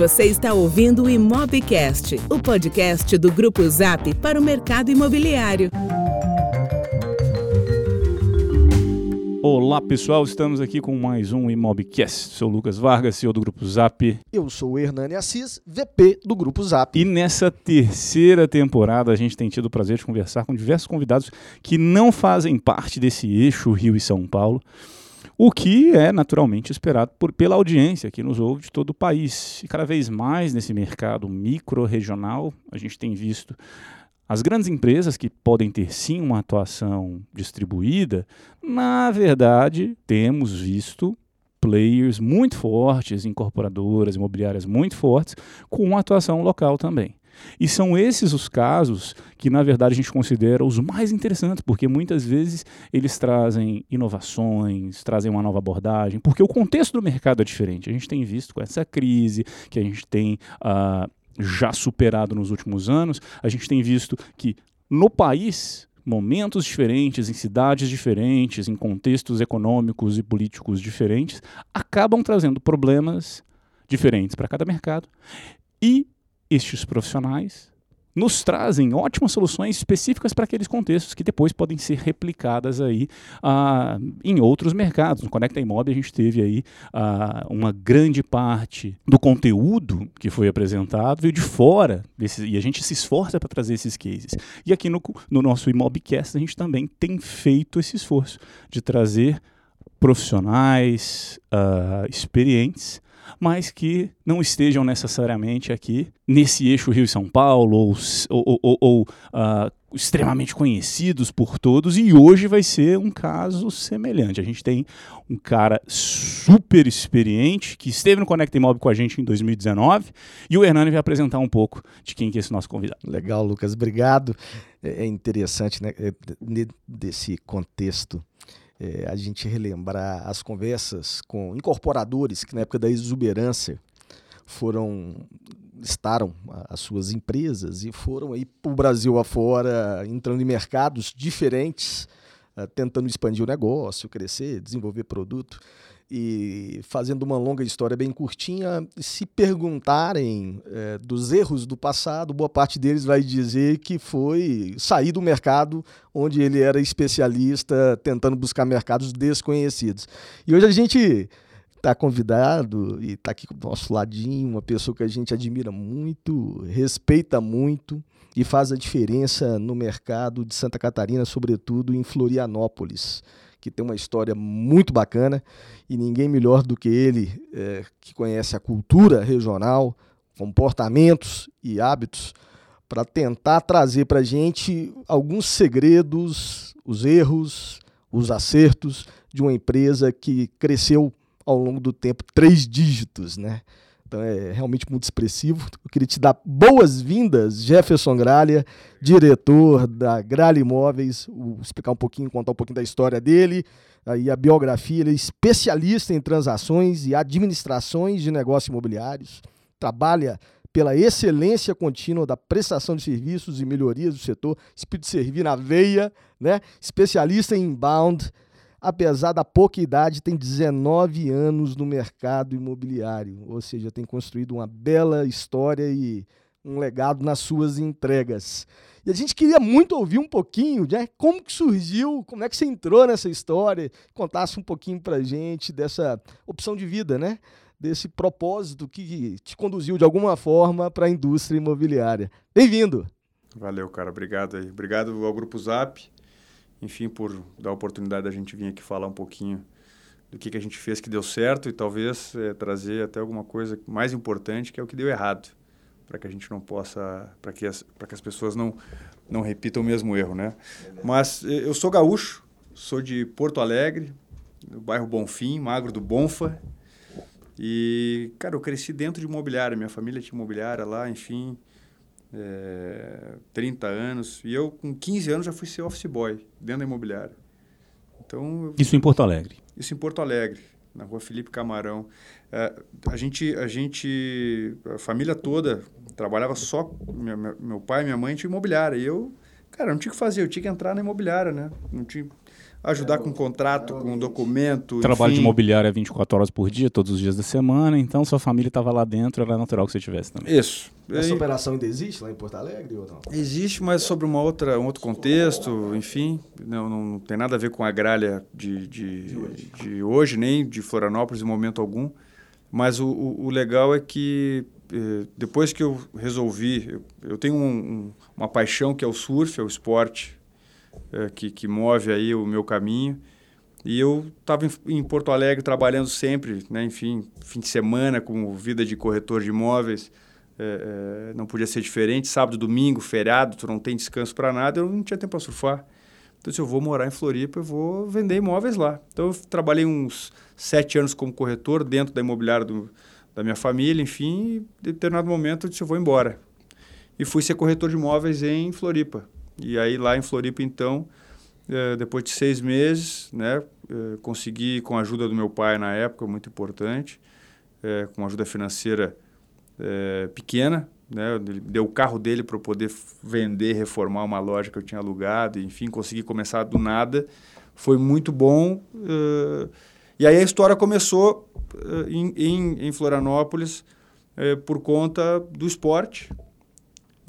Você está ouvindo o Imobcast, o podcast do Grupo Zap para o mercado imobiliário. Olá pessoal, estamos aqui com mais um Imobcast. Sou Lucas Vargas, CEO do Grupo Zap. Eu sou o Hernani Assis, VP do Grupo Zap. E nessa terceira temporada a gente tem tido o prazer de conversar com diversos convidados que não fazem parte desse eixo Rio e São Paulo o que é naturalmente esperado por, pela audiência que nos ouve de todo o país. E cada vez mais nesse mercado micro-regional, a gente tem visto as grandes empresas que podem ter sim uma atuação distribuída, na verdade, temos visto players muito fortes, incorporadoras, imobiliárias muito fortes, com atuação local também. E são esses os casos que, na verdade, a gente considera os mais interessantes, porque muitas vezes eles trazem inovações, trazem uma nova abordagem, porque o contexto do mercado é diferente. A gente tem visto com essa crise que a gente tem uh, já superado nos últimos anos, a gente tem visto que no país momentos diferentes, em cidades diferentes, em contextos econômicos e políticos diferentes, acabam trazendo problemas diferentes para cada mercado. E estes profissionais nos trazem ótimas soluções específicas para aqueles contextos que depois podem ser replicadas aí uh, em outros mercados. No Conecta Imob a gente teve aí uh, uma grande parte do conteúdo que foi apresentado veio de fora desse, e a gente se esforça para trazer esses cases. E aqui no, no nosso Imobcast a gente também tem feito esse esforço de trazer profissionais uh, experientes mas que não estejam necessariamente aqui nesse eixo Rio e São Paulo ou, ou, ou, ou uh, extremamente conhecidos por todos e hoje vai ser um caso semelhante. A gente tem um cara super experiente que esteve no Conecta Imóvel com a gente em 2019 e o Hernani vai apresentar um pouco de quem que é esse nosso convidado. Legal, Lucas, obrigado. É, é interessante, né, é, desse contexto é, a gente relembrar as conversas com incorporadores que na época da exuberância foram estaram as suas empresas e foram aí para o Brasil afora, entrando em mercados diferentes, uh, tentando expandir o negócio, crescer, desenvolver produto e fazendo uma longa história bem curtinha, se perguntarem é, dos erros do passado, boa parte deles vai dizer que foi sair do mercado onde ele era especialista, tentando buscar mercados desconhecidos. E hoje a gente está convidado e está aqui do nosso ladinho, uma pessoa que a gente admira muito, respeita muito e faz a diferença no mercado de Santa Catarina, sobretudo em Florianópolis que tem uma história muito bacana e ninguém melhor do que ele, é, que conhece a cultura regional, comportamentos e hábitos, para tentar trazer para a gente alguns segredos, os erros, os acertos de uma empresa que cresceu ao longo do tempo três dígitos, né? Então é realmente muito expressivo. Eu queria te dar boas-vindas, Jefferson Gralha, diretor da Gralha Imóveis, explicar um pouquinho, contar um pouquinho da história dele, aí a biografia. Ele é especialista em transações e administrações de negócios imobiliários, trabalha pela excelência contínua da prestação de serviços e melhorias do setor, espírito de servir na veia, né? especialista em inbound, apesar da pouca idade, tem 19 anos no mercado imobiliário, ou seja, tem construído uma bela história e um legado nas suas entregas. E a gente queria muito ouvir um pouquinho, né? Como que surgiu, como é que você entrou nessa história, contasse um pouquinho pra gente dessa opção de vida, né? Desse propósito que te conduziu de alguma forma para a indústria imobiliária. Bem-vindo! Valeu, cara. Obrigado aí. Obrigado ao Grupo Zap enfim, por dar a oportunidade da gente vir aqui falar um pouquinho do que, que a gente fez que deu certo e talvez é, trazer até alguma coisa mais importante, que é o que deu errado, para que a gente não possa, para que, as, que as pessoas não, não repitam o mesmo erro, né? Mas eh, eu sou gaúcho, sou de Porto Alegre, do bairro Bonfim, magro do Bonfa, e, cara, eu cresci dentro de imobiliária, minha família tinha imobiliária lá, enfim, é, 30 anos. E eu, com 15 anos, já fui ser office boy dentro da imobiliária. Então, isso em Porto Alegre? Isso em Porto Alegre, na rua Felipe Camarão. É, a gente, a gente, a família toda trabalhava só, minha, meu pai e minha mãe tinham imobiliária. E eu, cara, não tinha o que fazer, eu tinha que entrar na imobiliária, né? Não tinha, ajudar com contrato, com documento. Trabalho enfim. de imobiliário é 24 horas por dia, todos os dias da semana, então sua família estava lá dentro, era natural que você tivesse também. Isso. Essa E- operação ainda existe lá em Porto Alegre ou não? Existe, mas sobre uma outra, um outro contexto, enfim, não, não tem nada a ver com a gralha de, de, de, hoje. nem de Florianópolis em momento algum. Mas o, o, o legal é que eh, depois que eu resolvi, eu, eu tenho um- um- uma paixão que é o surf, é o esporte eh, que, que move aí o meu caminho. E eu estava em, em Porto Alegre trabalhando sempre, né, enfim, fim de semana com vida de corretor de imóveis é, é, não podia ser diferente. Sábado, domingo, feriado, tu não tem descanso para nada, eu não tinha tempo para surfar. Então, se eu vou morar em Floripa, eu vou vender imóveis lá. Então, eu trabalhei uns sete anos como corretor dentro da imobiliária do, da minha família, enfim, e em determinado momento eu disse, eu vou embora. E fui ser corretor de imóveis em Floripa. E aí, lá em Floripa, então, eh, depois de seis meses, né, eh, consegui, com a ajuda do meu pai na época, muito importante, eh, com ajuda financeira eh, pequena, né, ele deu o carro dele para eu poder vender, reformar uma loja que eu tinha alugado, enfim, consegui começar do nada. Foi muito bom. eh, e aí a história começou eh, em, em, em Florianópolis eh, por conta do esporte.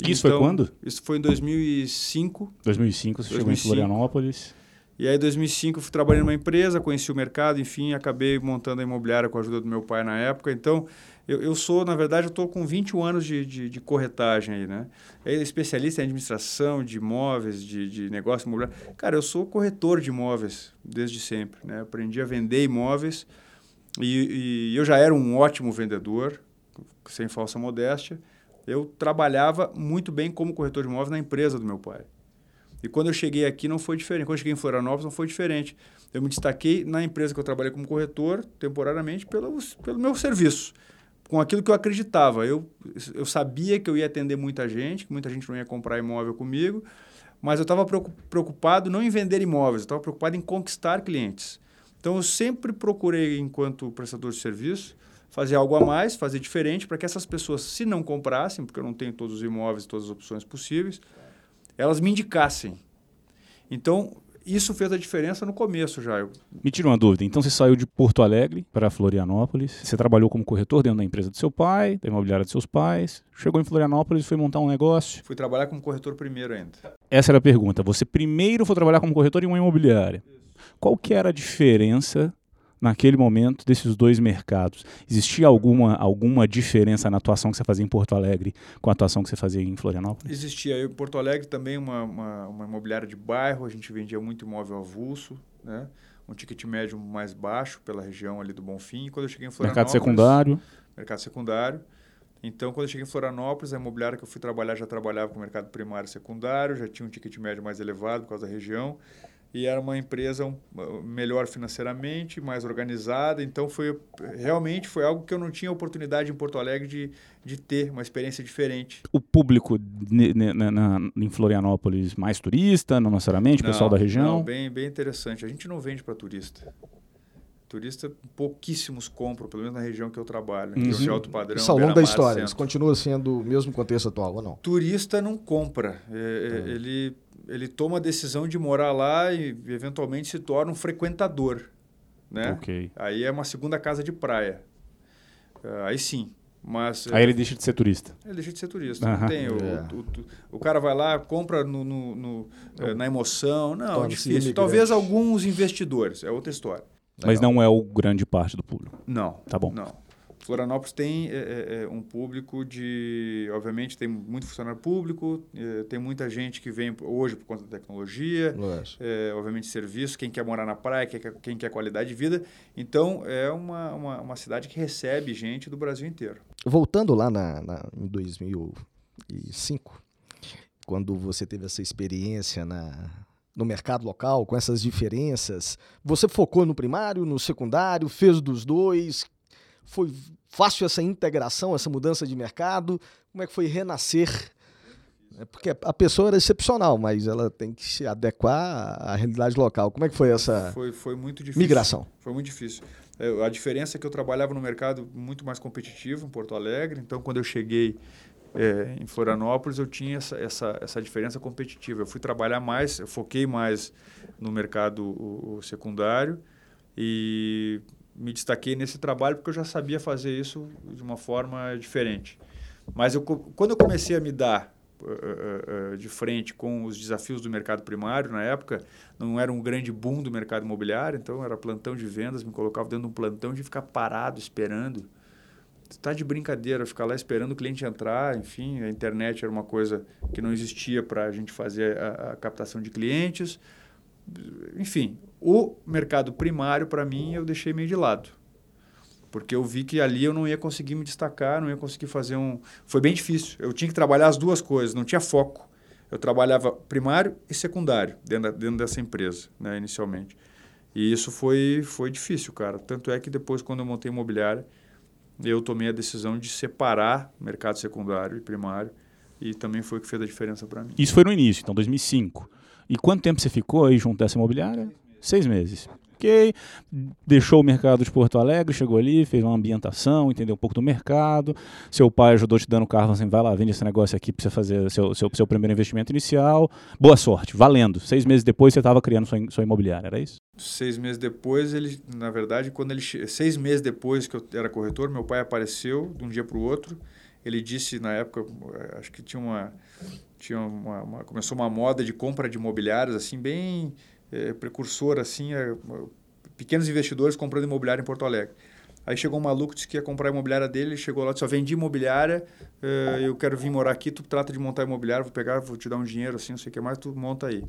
Isso foi quando? Isso foi em 2005. 2005, você chegou em 2005. Florianópolis. E aí, em 2005, eu fui trabalhar numa empresa, conheci o mercado, enfim, acabei montando a imobiliária com a ajuda do meu pai na época. Então, eu, eu sou, na verdade, eu estou com 21 anos de, de, de corretagem aí, né? É especialista em administração de imóveis, de, de negócio imobiliário. Cara, eu sou corretor de imóveis desde sempre, né? Aprendi a vender imóveis e, e eu já era um ótimo vendedor, sem falsa modéstia. Eu trabalhava muito bem como corretor de imóveis na empresa do meu pai. E quando eu cheguei aqui não foi diferente. Quando eu cheguei em Florianópolis não foi diferente. Eu me destaquei na empresa que eu trabalhei como corretor, temporariamente, pelo, pelo meu serviço. Com aquilo que eu acreditava. Eu, eu sabia que eu ia atender muita gente, que muita gente não ia comprar imóvel comigo, mas eu estava preocupado não em vender imóveis, eu estava preocupado em conquistar clientes. Então eu sempre procurei, enquanto prestador de serviço, fazer algo a mais, fazer diferente, para que essas pessoas, se não comprassem, porque eu não tenho todos os imóveis, todas as opções possíveis, elas me indicassem. Então, isso fez a diferença no começo já. Me tira uma dúvida. Então você saiu de Porto Alegre para Florianópolis. Você trabalhou como corretor dentro da empresa do seu pai, da imobiliária dos seus pais. Chegou em Florianópolis e foi montar um negócio. fui trabalhar como corretor primeiro ainda. Essa era a pergunta. Você primeiro foi trabalhar como corretor em uma imobiliária. Qual que era a diferença naquele momento desses dois mercados? Existia alguma, alguma diferença na atuação que você fazia em Porto Alegre com a atuação que você fazia em Florianópolis? Existia eu, em Porto Alegre também uma, uma, uma imobiliária de bairro, a gente vendia muito imóvel avulso, né? um ticket médio mais baixo pela região ali do Bonfim. E quando eu cheguei em Florianópolis... Mercado secundário. Mercado secundário. Então, quando eu cheguei em Florianópolis, a imobiliária que eu fui trabalhar já trabalhava com mercado primário e secundário, já tinha um ticket médio mais elevado por causa da região. E era uma empresa um, melhor financeiramente, mais organizada. Então, foi realmente foi algo que eu não tinha oportunidade em Porto Alegre de, de ter, uma experiência diferente. O público na, na, em Florianópolis mais turista, não necessariamente, pessoal da região? Não, bem, bem interessante. A gente não vende para turista. Turista, pouquíssimos compram, pelo menos na região que eu trabalho, Uhum. uhum. de alto padrão. Isso ao longo da história. Isso continua sendo o mesmo contexto atual ou não? turista não compra. É, é, Ele, ele toma a decisão de morar lá e eventualmente se torna um frequentador. Né? Ok. Aí é uma segunda casa de praia. Ah, Aí sim. Mas Aí é, ele deixa de ser turista. ele deixa de ser turista. Aham. Não tem. O, É. o, o, o cara vai lá, compra no, no- no, eh, na emoção. Não, é difícil. imigrante. Talvez alguns investidores. É outra história. Mas Legal. não é o grande parte do público. Não. Tá bom. Não. Florianópolis tem é, é, um público de. Obviamente, tem muito funcionário público, é, tem muita gente que vem hoje por conta da tecnologia, obviamente, serviço, quem quer morar na praia, quem quer, quem quer qualidade de vida. Então, é uma, uma, uma cidade que recebe gente do Brasil inteiro. Voltando lá na, na- em 2005, quando você teve essa experiência na, no mercado local, com essas diferenças, você focou no primário, no secundário, fez dos dois? Foi fácil essa integração, essa mudança de mercado? Como é que foi renascer? É porque a pessoa era excepcional, mas ela tem que se adequar à realidade local. Como é que foi essa Foi, foi muito difícil. migração? Foi muito difícil. É, a diferença é que eu trabalhava no mercado muito mais competitivo em Porto Alegre. Então, quando eu cheguei, é, em Florianópolis, eu tinha essa, essa, essa diferença competitiva. Eu fui trabalhar mais, eu foquei mais no mercado o, o secundário e me destaquei nesse trabalho porque eu já sabia fazer isso de uma forma diferente. Mas eu, quando eu comecei a me dar uh, uh, de frente com os desafios do mercado primário, na época, não era um grande boom do mercado imobiliário, então era plantão de vendas, me colocava dentro de um plantão de ficar parado esperando está de brincadeira ficar lá esperando o cliente entrar. Enfim, a internet era uma coisa que não existia para a gente fazer a, a, captação de clientes. Enfim, o mercado primário, para mim, eu deixei meio de lado. Porque eu vi que ali eu não ia conseguir me destacar, não ia conseguir fazer um. Foi bem difícil. Eu tinha que trabalhar as duas coisas, não tinha foco. Eu trabalhava primário e secundário dentro, da, dentro dessa empresa, né, inicialmente. E isso foi, foi difícil, cara. Tanto é que depois, quando eu montei imobiliária, eu tomei a decisão de separar mercado secundário e primário e também foi o que fez a diferença para mim. Isso foi no início, então 2005. E quanto tempo você ficou aí junto dessa imobiliária? Seis meses. Ok, deixou o mercado de Porto Alegre, chegou ali, fez uma ambientação, entendeu um pouco do mercado. Seu pai ajudou te dando carro, assim, vai lá, vende esse negócio aqui para você fazer seu, seu, seu primeiro investimento inicial. Boa sorte, valendo. Seis meses depois você estava criando sua, sua imobiliária, era isso? Seis meses depois, ele, na verdade, quando ele seis meses depois que eu era corretor, meu pai apareceu de um dia para o outro. Ele disse na época, eh, acho que tinha uma tinha uma, uma, começou uma moda de compra de imobiliários assim bem é, precursora assim, é, pequenos investidores comprando imobiliário em Porto Alegre. Aí chegou um maluco disse que ia comprar a imobiliária dele, ele chegou lá, disse, vendi imobiliária, é, eu quero vir morar aqui, tu trata de montar imobiliário, vou pegar, vou te dar um dinheiro assim, não sei o que mais, tu monta aí,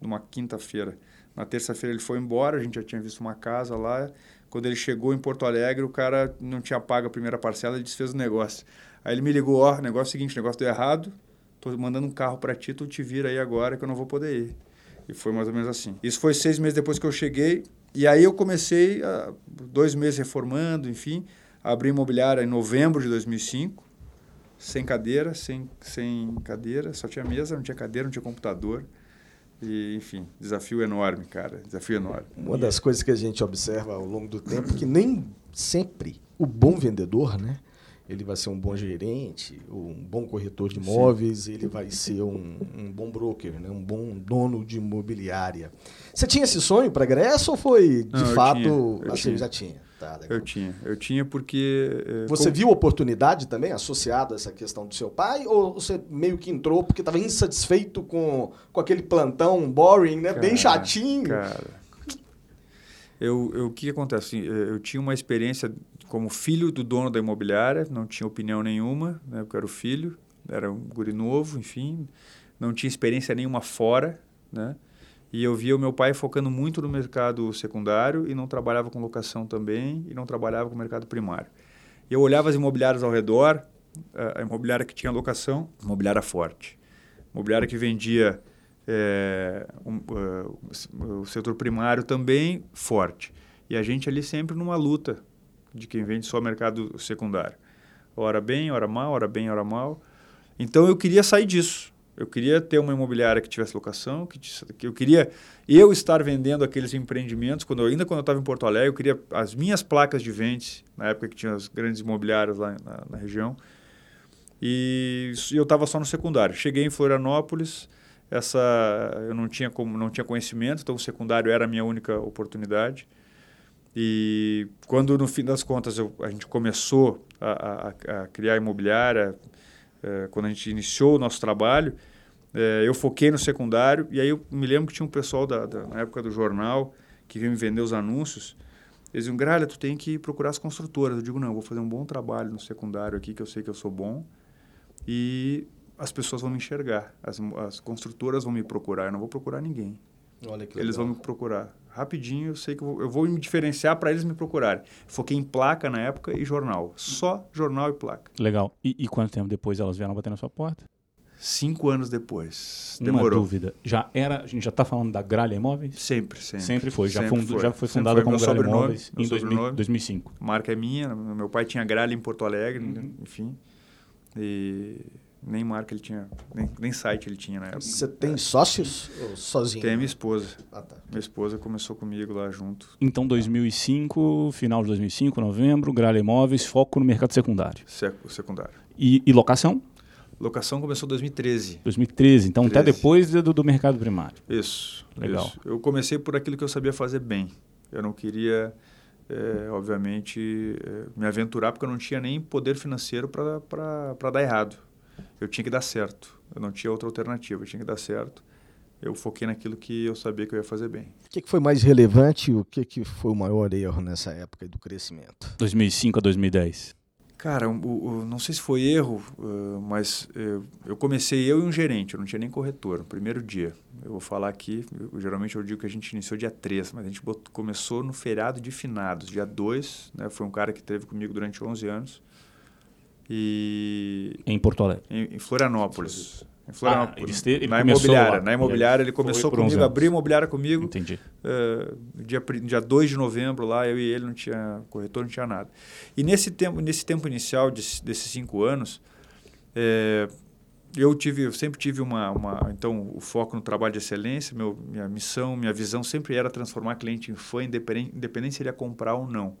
numa quinta-feira. Na terça-feira ele foi embora, a gente já tinha visto uma casa lá. Quando ele chegou em Porto Alegre, o cara não tinha pago a primeira parcela, ele desfez o negócio. Aí ele me ligou, ó, oh, negócio é o seguinte, negócio deu errado, tô mandando um carro para ti, tu te vira aí agora que eu não vou poder ir. E foi mais ou menos assim. Isso foi seis meses depois que eu cheguei, e aí eu comecei, a, dois meses reformando, enfim, abri imobiliária em novembro de 2005, sem cadeira, sem, sem cadeira, só tinha mesa, não tinha cadeira, não tinha computador. E, enfim, desafio enorme, cara. Desafio enorme. Uma das coisas que a gente observa ao longo do tempo é que nem sempre o bom vendedor, né? Ele vai ser um bom gerente, um bom corretor de imóveis, Sim. ele vai ser um, um, bom broker, né? um bom dono de imobiliária. Você tinha esse sonho para Grécia ou foi, de Não, fato, tinha, assim, tinha. já tinha? Tá, eu tinha, eu tinha porque... Eh, você como... viu oportunidade também associada a essa questão do seu pai? Ou você meio que entrou porque estava insatisfeito com, com aquele plantão boring, né? Cara, Bem chatinho. Cara, eu, eu, o que acontece? Eu tinha uma experiência como filho do dono da imobiliária, não tinha opinião nenhuma, né? Porque era o filho, era um guri novo, enfim. Não tinha experiência nenhuma fora, né? E eu via o meu pai focando muito no mercado secundário e não trabalhava com locação também e não trabalhava com mercado primário. Eu olhava as imobiliárias ao redor, a imobiliária que tinha locação, imobiliária forte. Imobiliária que vendia é, um, uh, o setor primário também forte. E a gente ali sempre numa luta de quem vende só mercado secundário. Hora bem, hora mal, hora bem, hora mal. Então eu queria sair disso. Eu queria ter uma imobiliária que tivesse locação, que, que eu queria eu estar vendendo aqueles empreendimentos. Quando ainda quando eu estava em Porto Alegre, eu queria as minhas placas de vende, na época que tinha as grandes imobiliárias lá na, na região. E, e eu estava só no secundário. Cheguei em Florianópolis, essa eu não tinha como não tinha conhecimento, então o secundário era a minha única oportunidade. E quando no fim das contas eu, a gente começou a, a, a criar imobiliária, é, quando a gente iniciou o nosso trabalho, é, eu foquei no secundário e aí eu me lembro que tinha um pessoal da, da na época do jornal que vinha me vender os anúncios. Eles diziam, Gralha, tu tem que procurar as construtoras. Eu digo, não, eu vou fazer um bom trabalho no secundário aqui, que eu sei que eu sou bom. E as pessoas vão me enxergar. As, as construtoras vão me procurar. Eu não vou procurar ninguém. Eles vão me procurar. Rapidinho, eu sei que eu vou, eu vou me diferenciar para eles me procurarem. Foquei em placa na época e jornal. Só jornal e placa. Legal. E, e quanto tempo depois elas vieram bater na sua porta? Cinco anos depois. Demorou. Uma dúvida. Já era, a gente já está falando da Gralha Imóveis? Sempre, sempre. Sempre foi. Já, sempre foi. já foi fundada como Gralha Imóveis em 2000, 2005. Marca é minha. Meu pai tinha Gralha em Porto Alegre, uhum. enfim. E nem marca ele tinha, nem, nem site ele tinha na época. Você tem sócios ou sozinho? Tem a minha esposa. Ah, tá. Minha esposa começou comigo lá junto. Então, 2005, final de 2005, novembro, Gralha Imóveis, foco no mercado secundário. Sec secundário. E, e locação? Locação começou em 2013. 2013, então 13. até depois do, do mercado primário. Isso. Legal. isso. Eu comecei por aquilo que eu sabia fazer bem. Eu não queria, é, obviamente, é, me aventurar porque eu não tinha nem poder financeiro para dar errado. Eu tinha que dar certo. Eu não tinha outra alternativa. Eu tinha que dar certo. Eu foquei naquilo que eu sabia que eu ia fazer bem. O que, que foi mais relevante e o que, que foi o maior erro nessa época do crescimento? 2005 a 2010. Cara, o, o, não sei se foi erro, uh, mas uh, eu comecei eu e um gerente, eu não tinha nem corretor, no primeiro dia. Eu vou falar aqui, eu, geralmente eu digo que a gente iniciou dia 3, mas a gente botou, começou no feriado de finados, dia 2, né, foi um cara que esteve comigo durante 11 anos. E em Porto Alegre. Em, em Florianópolis. Em Florianópolis. Ah, ele, ele na imobiliária. Lá. Na imobiliária, ele começou comigo, abriu imobiliária comigo. Entendi. Uh, dia, dia 2 de novembro, lá, eu e ele não tinha corretor, não tinha nada. E nesse tempo, nesse tempo inicial de, desses cinco anos, é, eu tive, eu sempre tive uma, uma, então, o foco no trabalho de excelência, meu, minha missão, minha visão sempre era transformar cliente em fã, independente, independente se ele ia comprar ou não.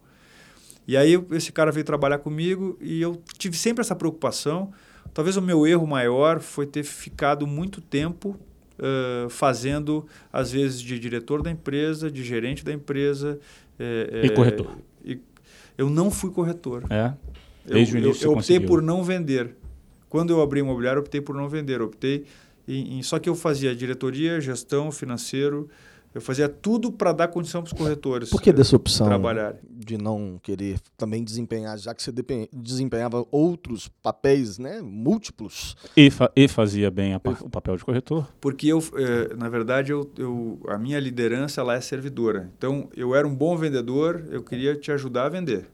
E aí esse cara veio trabalhar comigo e eu tive sempre essa preocupação. Talvez o meu erro maior foi ter ficado muito tempo uh, fazendo, às vezes, de diretor da empresa, de gerente da empresa. É, e corretor. E eu não fui corretor. É. Desde eu, o início eu, eu optei por não vender. Quando eu abri imobiliário, optei por não vender. Optei em, em, só que eu fazia diretoria, gestão, financeiro, eu fazia tudo para dar condição para os corretores. Por que dessa opção trabalhar? de não querer também desempenhar, já que você desempenhava outros papéis, né, múltiplos? E, fa e fazia bem a, o papel de corretor? Porque eu, eh, na verdade, eu, eu, a minha liderança ela é servidora. Então, eu era um bom vendedor, eu queria te ajudar a vender.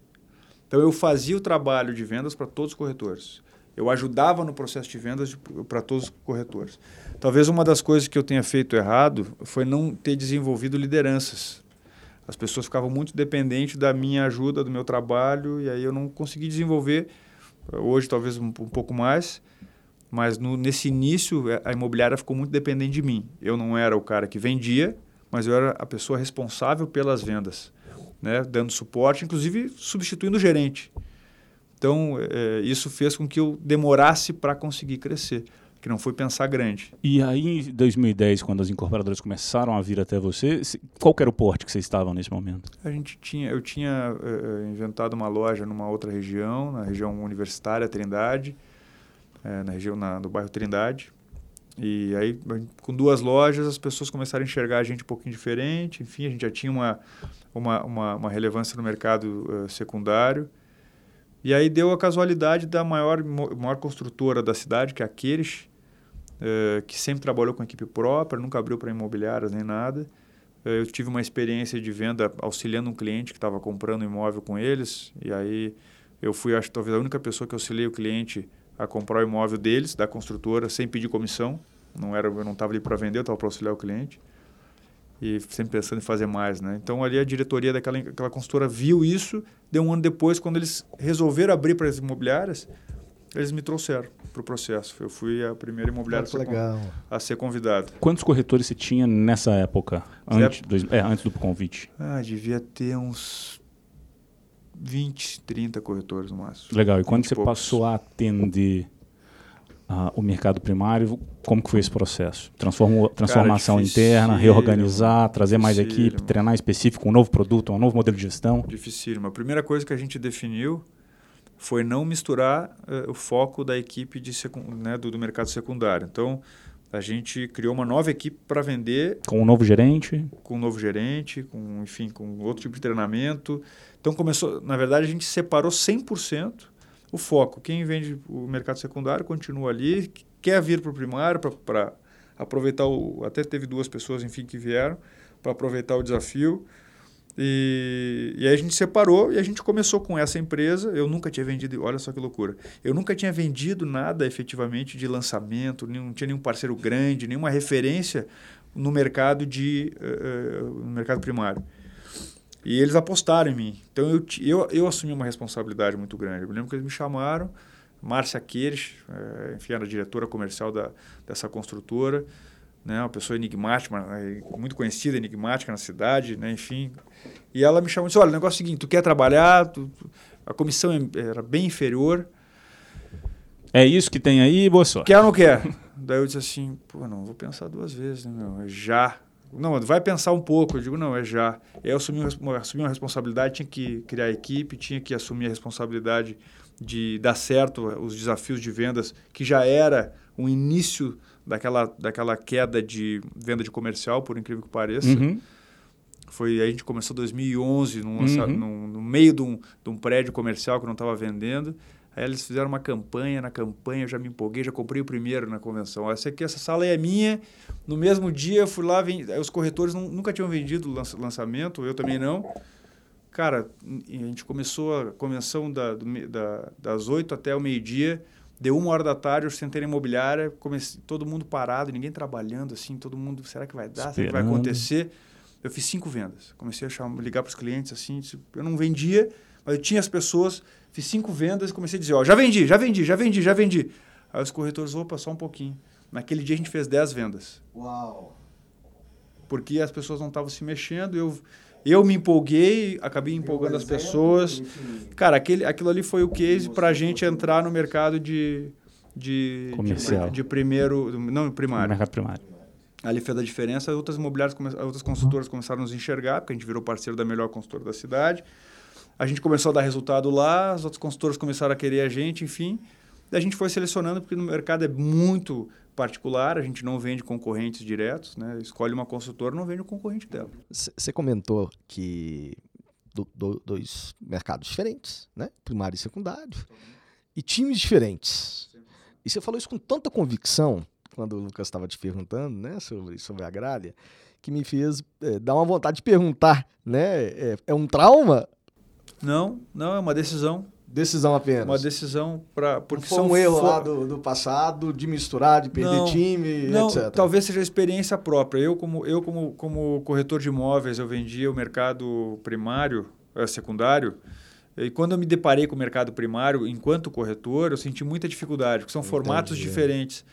Então, eu fazia o trabalho de vendas para todos os corretores. Eu ajudava no processo de vendas para todos os corretores. Talvez uma das coisas que eu tenha feito errado foi não ter desenvolvido lideranças. As pessoas ficavam muito dependentes da minha ajuda, do meu trabalho, e aí eu não consegui desenvolver. Hoje, talvez um, um pouco mais, mas no, nesse início, a imobiliária ficou muito dependente de mim. Eu não era o cara que vendia, mas eu era a pessoa responsável pelas vendas, né? dando suporte, inclusive substituindo o gerente. Então, é, isso fez com que eu demorasse para conseguir crescer, que não foi pensar grande. E aí, em 2010, quando as incorporadoras começaram a vir até você, qual era o porte que vocês estavam nesse momento? A gente tinha, eu tinha é, inventado uma loja numa outra região, na região universitária Trindade, é, na região na, no bairro Trindade. E aí, com duas lojas, as pessoas começaram a enxergar a gente um pouquinho diferente. Enfim, a gente já tinha uma, uma, uma, uma relevância no mercado uh, secundário. E aí deu a casualidade da maior, maior construtora da cidade, que é a Queires, uh, que sempre trabalhou com equipe própria, nunca abriu para imobiliárias nem nada. Uh, eu tive uma experiência de venda auxiliando um cliente que estava comprando imóvel com eles. E aí eu fui, acho talvez a única pessoa que auxiliei o cliente a comprar o imóvel deles, da construtora, sem pedir comissão. Não era, eu não estava ali para vender, eu estava para auxiliar o cliente e sempre pensando em fazer mais, né? Então ali a diretoria daquela aquela consultora viu isso, deu um ano depois quando eles resolveram abrir para as imobiliárias, eles me trouxeram para o processo. Eu fui a primeira imobiliária a ser, a ser convidado. Quantos corretores você tinha nessa época, antes, dois, é, antes do convite? Ah, devia ter uns 20, 30 corretores no máximo. Legal. E quando você poucos. passou a atender uh, o mercado primário, como que foi esse processo? Transformou, transformação Cara, interna, reorganizar, trazer mais equipe, treinar específico, um novo produto, um novo modelo de gestão? Dificílimo. A primeira coisa que a gente definiu foi não misturar uh, o foco da equipe de né, do, do mercado secundário. Então, a gente criou uma nova equipe para vender. Com um novo gerente? Com um novo gerente, com, enfim, com outro tipo de treinamento. Então, começou, na verdade, a gente separou 100% o foco. Quem vende o mercado secundário continua ali, quer vir para o primário para aproveitar o. Até teve duas pessoas, enfim, que vieram para aproveitar o desafio. E, e aí a gente separou e a gente começou com essa empresa. Eu nunca tinha vendido, olha só que loucura. Eu nunca tinha vendido nada efetivamente de lançamento, não tinha nenhum parceiro grande, nenhuma referência no mercado de uh, no mercado primário. E eles apostaram em mim. Então eu, eu, eu assumi uma responsabilidade muito grande. Eu lembro que eles me chamaram, Márcia Queires, é, enfim, era diretora comercial da, dessa construtora, né, uma pessoa enigmática, eh, muito conhecida, enigmática na cidade, né, enfim. E ela me chamou e disse: Olha, o negócio é o seguinte, tu quer trabalhar, tu, tu, a comissão é, era bem inferior. É isso que tem aí, boa sorte. Quer ou não quer? Daí eu disse assim, pô, não, vou pensar duas vezes, né, meu? É já. Não, vai pensar um pouco. Eu digo, não, é já. Eu assumi, assumi uma responsabilidade, tinha que criar equipe, tinha que assumir a responsabilidade de dar certo os desafios de vendas, que já era o início daquela, daquela queda de venda de comercial, por incrível que pareça. Uhum. Foi a gente começou em 2011, num Uhum. num- no meio de um, de um prédio comercial que não estava vendendo. Aí eles fizeram uma campanha, na campanha eu já me empolguei, já comprei o primeiro na convenção. Essa aqui, essa sala é minha. No mesmo dia eu fui lá, os corretores nu- nunca tinham vendido o lança- lançamento, eu também não. Cara, a gente começou a convenção da, do da- das 8 até o meio-dia. Deu uma hora da tarde, eu sentei na imobiliária, comecei, todo mundo parado, ninguém trabalhando, assim, todo mundo, será que vai dar? Será que vai Esperando. acontecer? Eu fiz cinco vendas. Comecei a chamar, ligar para os clientes, assim, tipo, eu não vendia, mas eu tinha as pessoas, fiz cinco vendas e comecei a dizer, ó, já vendi, já vendi, já vendi, já vendi. Aí os corretores, opa, só um pouquinho. Naquele dia a gente fez 10 vendas Uau. porque as pessoas não estavam se mexendo. Eu, eu me empolguei, acabei empolgando as pessoas. Cara, aquele, aquilo ali foi o case para a gente entrar no mercado de, de, Comercial. de, de primeiro, não primário. mercado primário. Ali fez a diferença. Outras imobiliárias, outras consultoras começaram a nos enxergar, porque a gente virou parceiro da melhor consultora da cidade. A gente começou a dar resultado lá, as outras consultoras começaram a querer a gente, enfim. Daí a gente foi selecionando, porque no mercado é muito particular, a gente não vende concorrentes diretos, né? Escolhe uma consultora, não vende o concorrente dela. Você comentou que do- do- dois mercados diferentes, né? Primário e secundário. E times diferentes. E você falou isso com tanta convicção, quando o Lucas estava te perguntando, né, sobre, sobre a gralha, que me fez eh, dar uma vontade de perguntar, né? É, é um trauma? Não, não, é uma decisão. Decisão apenas. Uma decisão para. Porque foi são um erro lá do, do passado, de misturar, de perder Não, time, Não, etc. talvez seja experiência própria. Eu, como, eu como, como corretor de imóveis, eu vendia o mercado primário, eh, secundário. E quando eu me deparei com o mercado primário, enquanto corretor, eu senti muita dificuldade, porque são formatos Entendi. diferentes.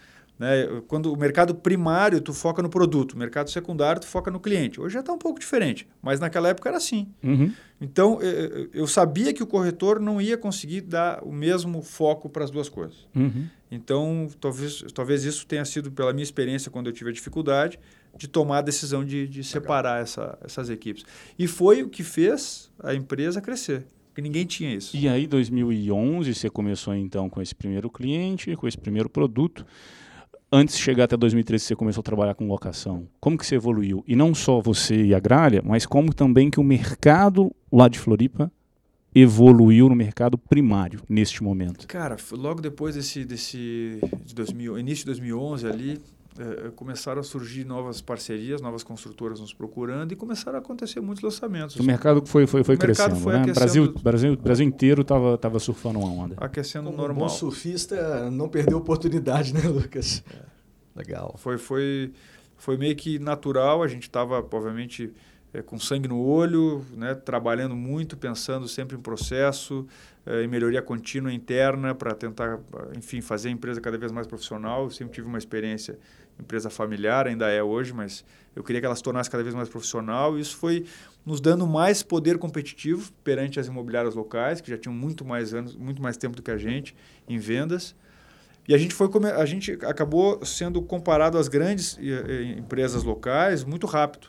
Né? Quando o mercado primário, tu foca no produto. O mercado secundário, tu foca no cliente. Hoje já está um pouco diferente, mas naquela época era assim. Uhum. Então, eu sabia que o corretor não ia conseguir dar o mesmo foco para as duas coisas. Uhum. Então, talvez, talvez isso tenha sido pela minha experiência quando eu tive a dificuldade de tomar a decisão de, de separar essa, essas equipes. E foi o que fez a empresa crescer, porque ninguém tinha isso. E aí, 2011, você começou então com esse primeiro cliente, com esse primeiro produto. Antes de chegar até 2013, você começou a trabalhar com locação. Como que você evoluiu? E não só você e a Gralha, mas como também que o mercado lá de Floripa evoluiu no mercado primário neste momento. Cara, logo depois desse, desse de 2000, início de 2011 ali, eh, começaram a surgir novas parcerias, novas construtoras nos procurando e começaram a acontecer muitos lançamentos. O mercado foi, foi, foi O crescendo. foi né? Brasil, Brasil, Brasil inteiro estava tava surfando uma onda. Aquecendo Como um normal. bom surfista, não perdeu oportunidade, né, Lucas? Legal. Foi, foi, foi meio que natural, a gente estava, obviamente, eh, com sangue no olho, né, trabalhando muito, pensando sempre em processo, eh, em melhoria contínua interna para tentar, enfim, fazer a empresa cada vez mais profissional. Eu sempre tive uma experiência, empresa familiar, ainda é hoje, mas eu queria que ela se tornasse cada vez mais profissional. E isso foi nos dando mais poder competitivo perante as imobiliárias locais, que já tinham muito mais anos, muito mais tempo do que a gente em vendas. E a gente foi a gente acabou sendo comparado às grandes empresas locais muito rápido.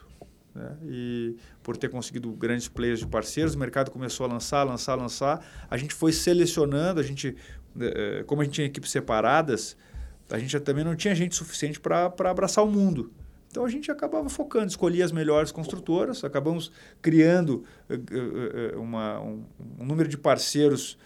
Né? E por ter conseguido grandes players de parceiros, o mercado começou a lançar, lançar, lançar. A gente foi selecionando, a gente, eh, eh, como a gente tinha equipes separadas, a gente também não tinha gente suficiente para abraçar o mundo. Então a gente acabava focando, escolhia as melhores construtoras, acabamos criando eh, eh, uma, um, número de parceiros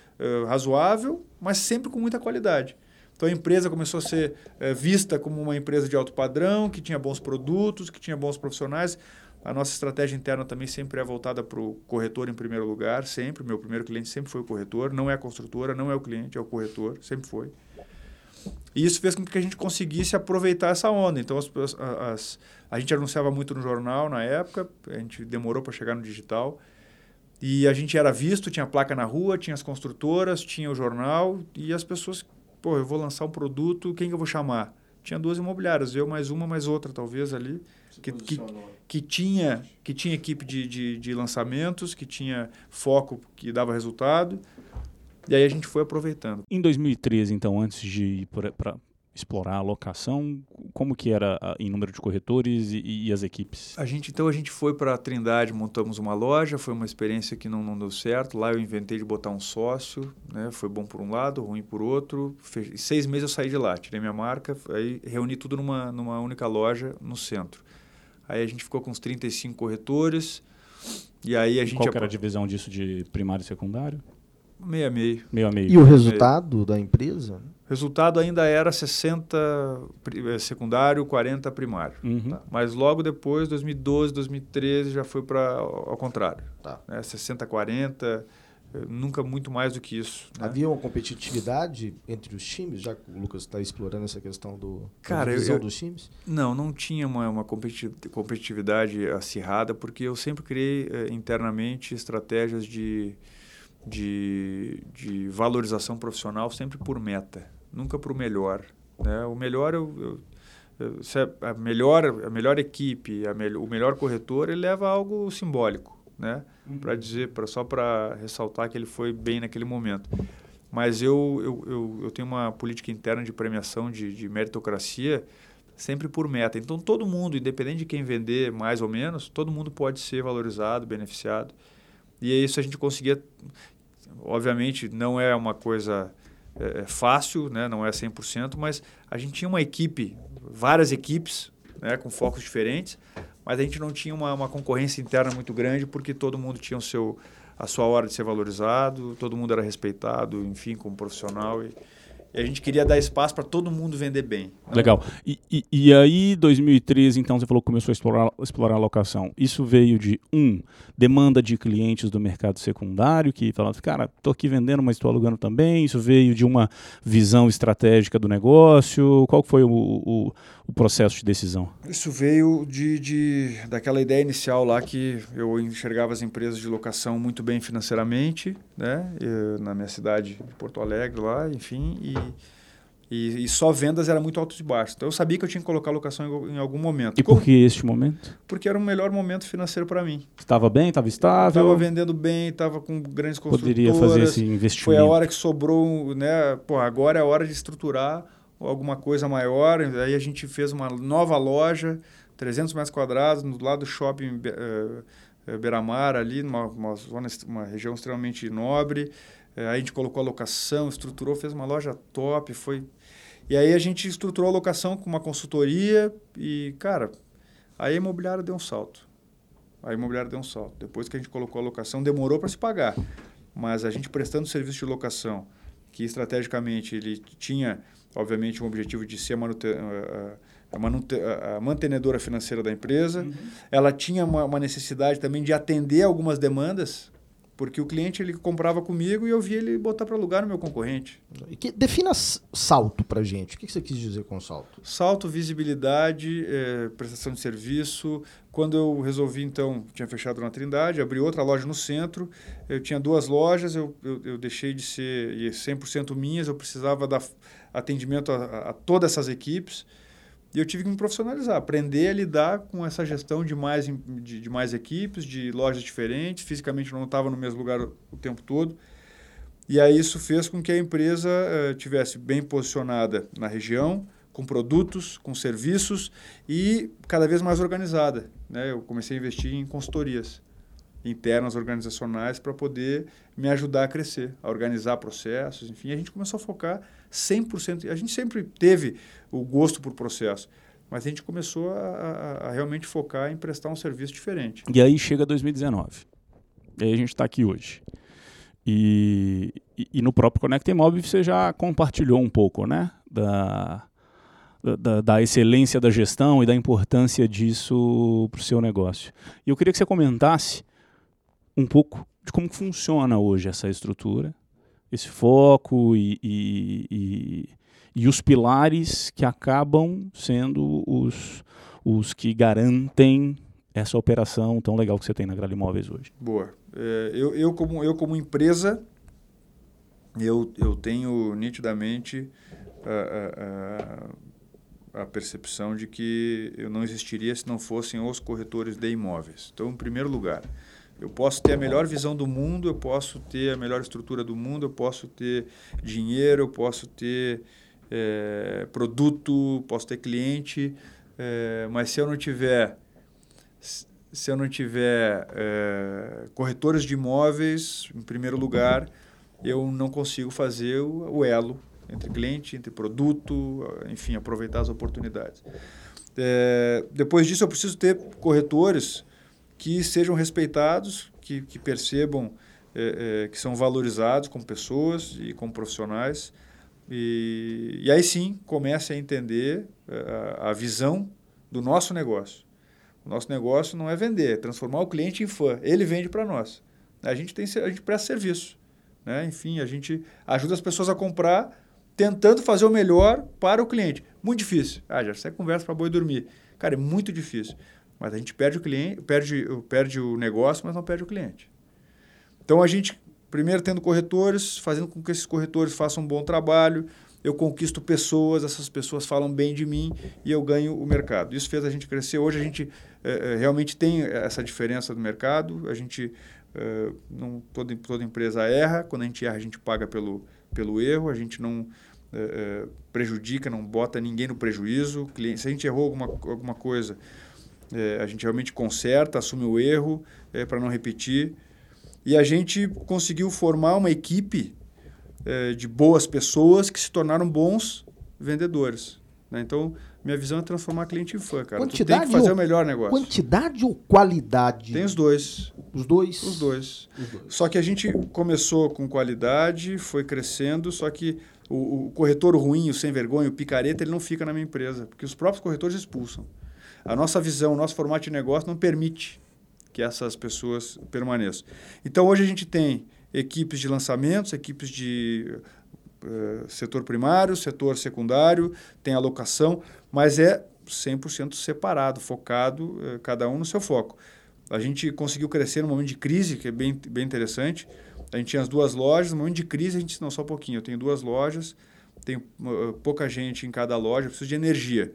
razoável, mas sempre com muita qualidade. Então a empresa começou a ser vista como uma empresa de alto padrão, que tinha bons produtos, que tinha bons profissionais. A nossa estratégia interna também sempre é voltada para o corretor em primeiro lugar, sempre. Meu primeiro cliente sempre foi o corretor, não é a construtora, não é o cliente, é o corretor, sempre foi. E isso fez com que a gente conseguisse aproveitar essa onda. Então, as- as- a gente anunciava muito no jornal na época, a gente demorou para chegar no digital. E a gente era visto, tinha placa na rua, tinha as construtoras, tinha o jornal, e as pessoas, pô, eu vou lançar um produto, quem que eu vou chamar? Tinha duas imobiliárias, eu mais uma, mais outra, talvez ali, que, que, que tinha, que tinha equipe de, de, de lançamentos, que tinha foco que dava resultado. E aí a gente foi aproveitando. Em 2013, então, antes de ir para explorar a locação, como que era a, em número de corretores e, e, as equipes? A gente então a gente foi para a Trindade, montamos uma loja, foi uma experiência que não, não deu certo. Lá eu inventei de botar um sócio, né? Foi bom por um lado, ruim por outro. Fe... Seis meses eu saí de lá, tirei minha marca, aí reuni tudo numa numa única loja no centro. Aí a gente ficou com uns 35 corretores. E aí a gente Qual era a divisão disso de primário e secundário? Meio a meio. Meio a meio. E o resultado da empresa? O resultado ainda era 60 eh, secundário, 40 primário. Uhum. Tá? Mas logo depois, 2012, 2013, já foi para ao contrário. Tá. Né? 60, 40, eh, nunca muito mais do que isso. Né? Havia uma competitividade entre os times, já que o Lucas está explorando essa questão do, Cara, da divisão eu, dos times? Não, não tinha uma, uma competitividade acirrada, porque eu sempre criei eh, internamente estratégias de, de, de valorização profissional, sempre por meta nunca para o melhor. Né? O melhor, eu, eu, é a, melhor a melhor equipe, a me, o melhor corretor, ele leva algo simbólico, né? Uhum. Para dizer, pra, só para ressaltar que ele foi bem naquele momento. Mas eu, eu, eu, eu tenho uma política interna de premiação, de, de meritocracia, sempre por meta. Então, todo mundo, independente de quem vender mais ou menos, todo mundo pode ser valorizado, beneficiado. E é isso a gente conseguia. Obviamente, não é uma coisa é, é, fácil, né? não é 100%, mas a gente tinha uma equipe, várias equipes, né? com focos diferentes, mas a gente não tinha uma, uma concorrência interna muito grande porque todo mundo tinha o seu, a sua hora de ser valorizado, todo mundo era respeitado, enfim, como profissional. E, e a gente queria dar espaço para todo mundo vender bem. Né? Legal. E, e, e, aí, 2013, então, você falou que começou a explorar, explorar a locação. Isso veio de, um, demanda de clientes do mercado secundário, que falavam, cara, estou aqui vendendo, mas estou alugando também. Isso veio de uma visão estratégica do negócio. Qual foi o, o, o processo de decisão? Isso veio de, de, daquela ideia inicial lá que eu enxergava as empresas de locação muito bem financeiramente, né? na minha cidade de Porto Alegre lá, enfim, e, e, e, só vendas era muito alto e baixo. Então eu sabia que eu tinha que colocar locação em, em algum momento. E por que este momento? Porque era o melhor momento financeiro para mim. Estava bem, estava estável? Estava vendendo bem, estava com grandes construtoras. Poderia fazer esse investimento. Foi a hora que sobrou, né? Pô, agora é a hora de estruturar alguma coisa maior. Aí a gente fez uma nova loja, 300 metros quadrados, do lado do shopping uh, Beira-Mar, ali, numa uma, zona, uma região extremamente nobre. Uh, aí a gente colocou a locação, estruturou, fez uma loja top, foi... E aí a gente estruturou a locação com uma consultoria e, cara, aí a imobiliária deu um salto. A imobiliária deu um salto. Depois que a gente colocou a locação, demorou para se pagar. Mas a gente prestando serviço de locação, que estrategicamente ele tinha obviamente, um objetivo de ser a, a, a, mantenedora financeira da empresa. Uhum. Ela tinha uma, uma, necessidade também de atender algumas demandas, porque o cliente ele comprava comigo e eu via ele botar para alugar no meu concorrente. E que, defina salto para gente. O que você quis dizer com salto? Salto, visibilidade, é, prestação de serviço. Quando eu resolvi, então, tinha fechado na Trindade, abri outra loja no centro. Eu tinha duas lojas, eu, eu, eu deixei de ser 100% minhas, eu precisava dar atendimento a, a todas essas equipes. E eu tive que me profissionalizar, aprender a lidar com essa gestão de mais, de, de mais equipes, de lojas diferentes. Fisicamente não estava no mesmo lugar o tempo todo. E aí isso fez com que a empresa uh, tivesse bem posicionada na região, com produtos, com serviços e cada vez mais organizada. Né? Eu comecei a investir em consultorias internas organizacionais para poder me ajudar a crescer, a organizar processos, enfim. A gente começou a focar 100%. A gente sempre teve o gosto por processo, mas a gente começou a, a, a realmente focar em prestar um serviço diferente. E aí chega 2019. E aí a gente está aqui hoje. E, e, e, no próprio Conecta Imóvel você já compartilhou um pouco, né? Da, da, da, excelência da gestão e da importância disso para o seu negócio. E eu queria que você comentasse um pouco de como funciona hoje essa estrutura, esse foco e, e, e, os pilares que acabam sendo os, os que garantem essa operação tão legal que você tem na Gralha Imóveis hoje. Boa. É, eu, eu, como, eu, como empresa, eu, eu tenho nitidamente a, a, a, percepção de que eu não existiria se não fossem os corretores de imóveis. Então, em primeiro lugar, Eu posso ter a melhor visão do mundo, eu posso ter a melhor estrutura do mundo, eu posso ter dinheiro, eu posso ter é, produto, posso ter cliente, é, mas se eu não tiver se eu não tiver é, corretores de imóveis, em primeiro lugar, eu não consigo fazer o, o, elo entre cliente, entre produto, enfim, aproveitar as oportunidades. É, depois disso, eu preciso ter corretores que sejam respeitados, que, que percebam é, é, que são valorizados como pessoas e como profissionais. E, e aí sim comece a entender é, a, a visão do nosso negócio. O nosso negócio não é vender, é transformar o cliente em fã. Ele vende para nós. A gente, tem, a gente presta serviço. Né? Enfim, a gente ajuda as pessoas a comprar tentando fazer o melhor para o cliente. Muito difícil. Ah, já você conversa para boi dormir. Cara, é muito difícil. Mas a gente perde o cliente, perde, perde o negócio, mas não perde o cliente. Então a gente, primeiro tendo corretores, fazendo com que esses corretores façam um bom trabalho, eu conquisto pessoas, essas pessoas falam bem de mim e eu ganho o mercado. Isso fez a gente crescer. Hoje a gente é, realmente tem essa diferença do mercado. A gente é, não toda, toda empresa erra. Quando a gente erra, a gente paga pelo, pelo erro. A gente não é, prejudica, não bota ninguém no prejuízo. Se a gente errou alguma, alguma coisa, a gente realmente conserta, assume o erro para não repetir. E a gente conseguiu formar uma equipe é, de boas pessoas que se tornaram bons vendedores. Né? Então, minha visão é transformar cliente em fã, cara. Quantidade tu tem que fazer ou, o melhor negócio. Quantidade ou qualidade? Tem os dois. Os dois? Os dois. Os dois. Só que a gente começou com qualidade, foi crescendo, só que o, o, corretor ruim, o sem vergonha, o picareta, ele não fica na minha empresa, porque os próprios corretores expulsam. A nossa visão, o nosso formato de negócio não permite que essas pessoas permaneçam. Então, hoje a gente tem equipes de lançamentos, equipes de uh, setor primário, setor secundário, tem alocação, mas é 100% separado, focado, uh, cada um no seu foco. A gente conseguiu crescer no momento de crise, que é bem, bem interessante. A gente tinha as duas lojas, no momento de crise a gente, não, só um pouquinho, eu tenho duas lojas, tenho uh, pouca gente em cada loja, preciso de energia.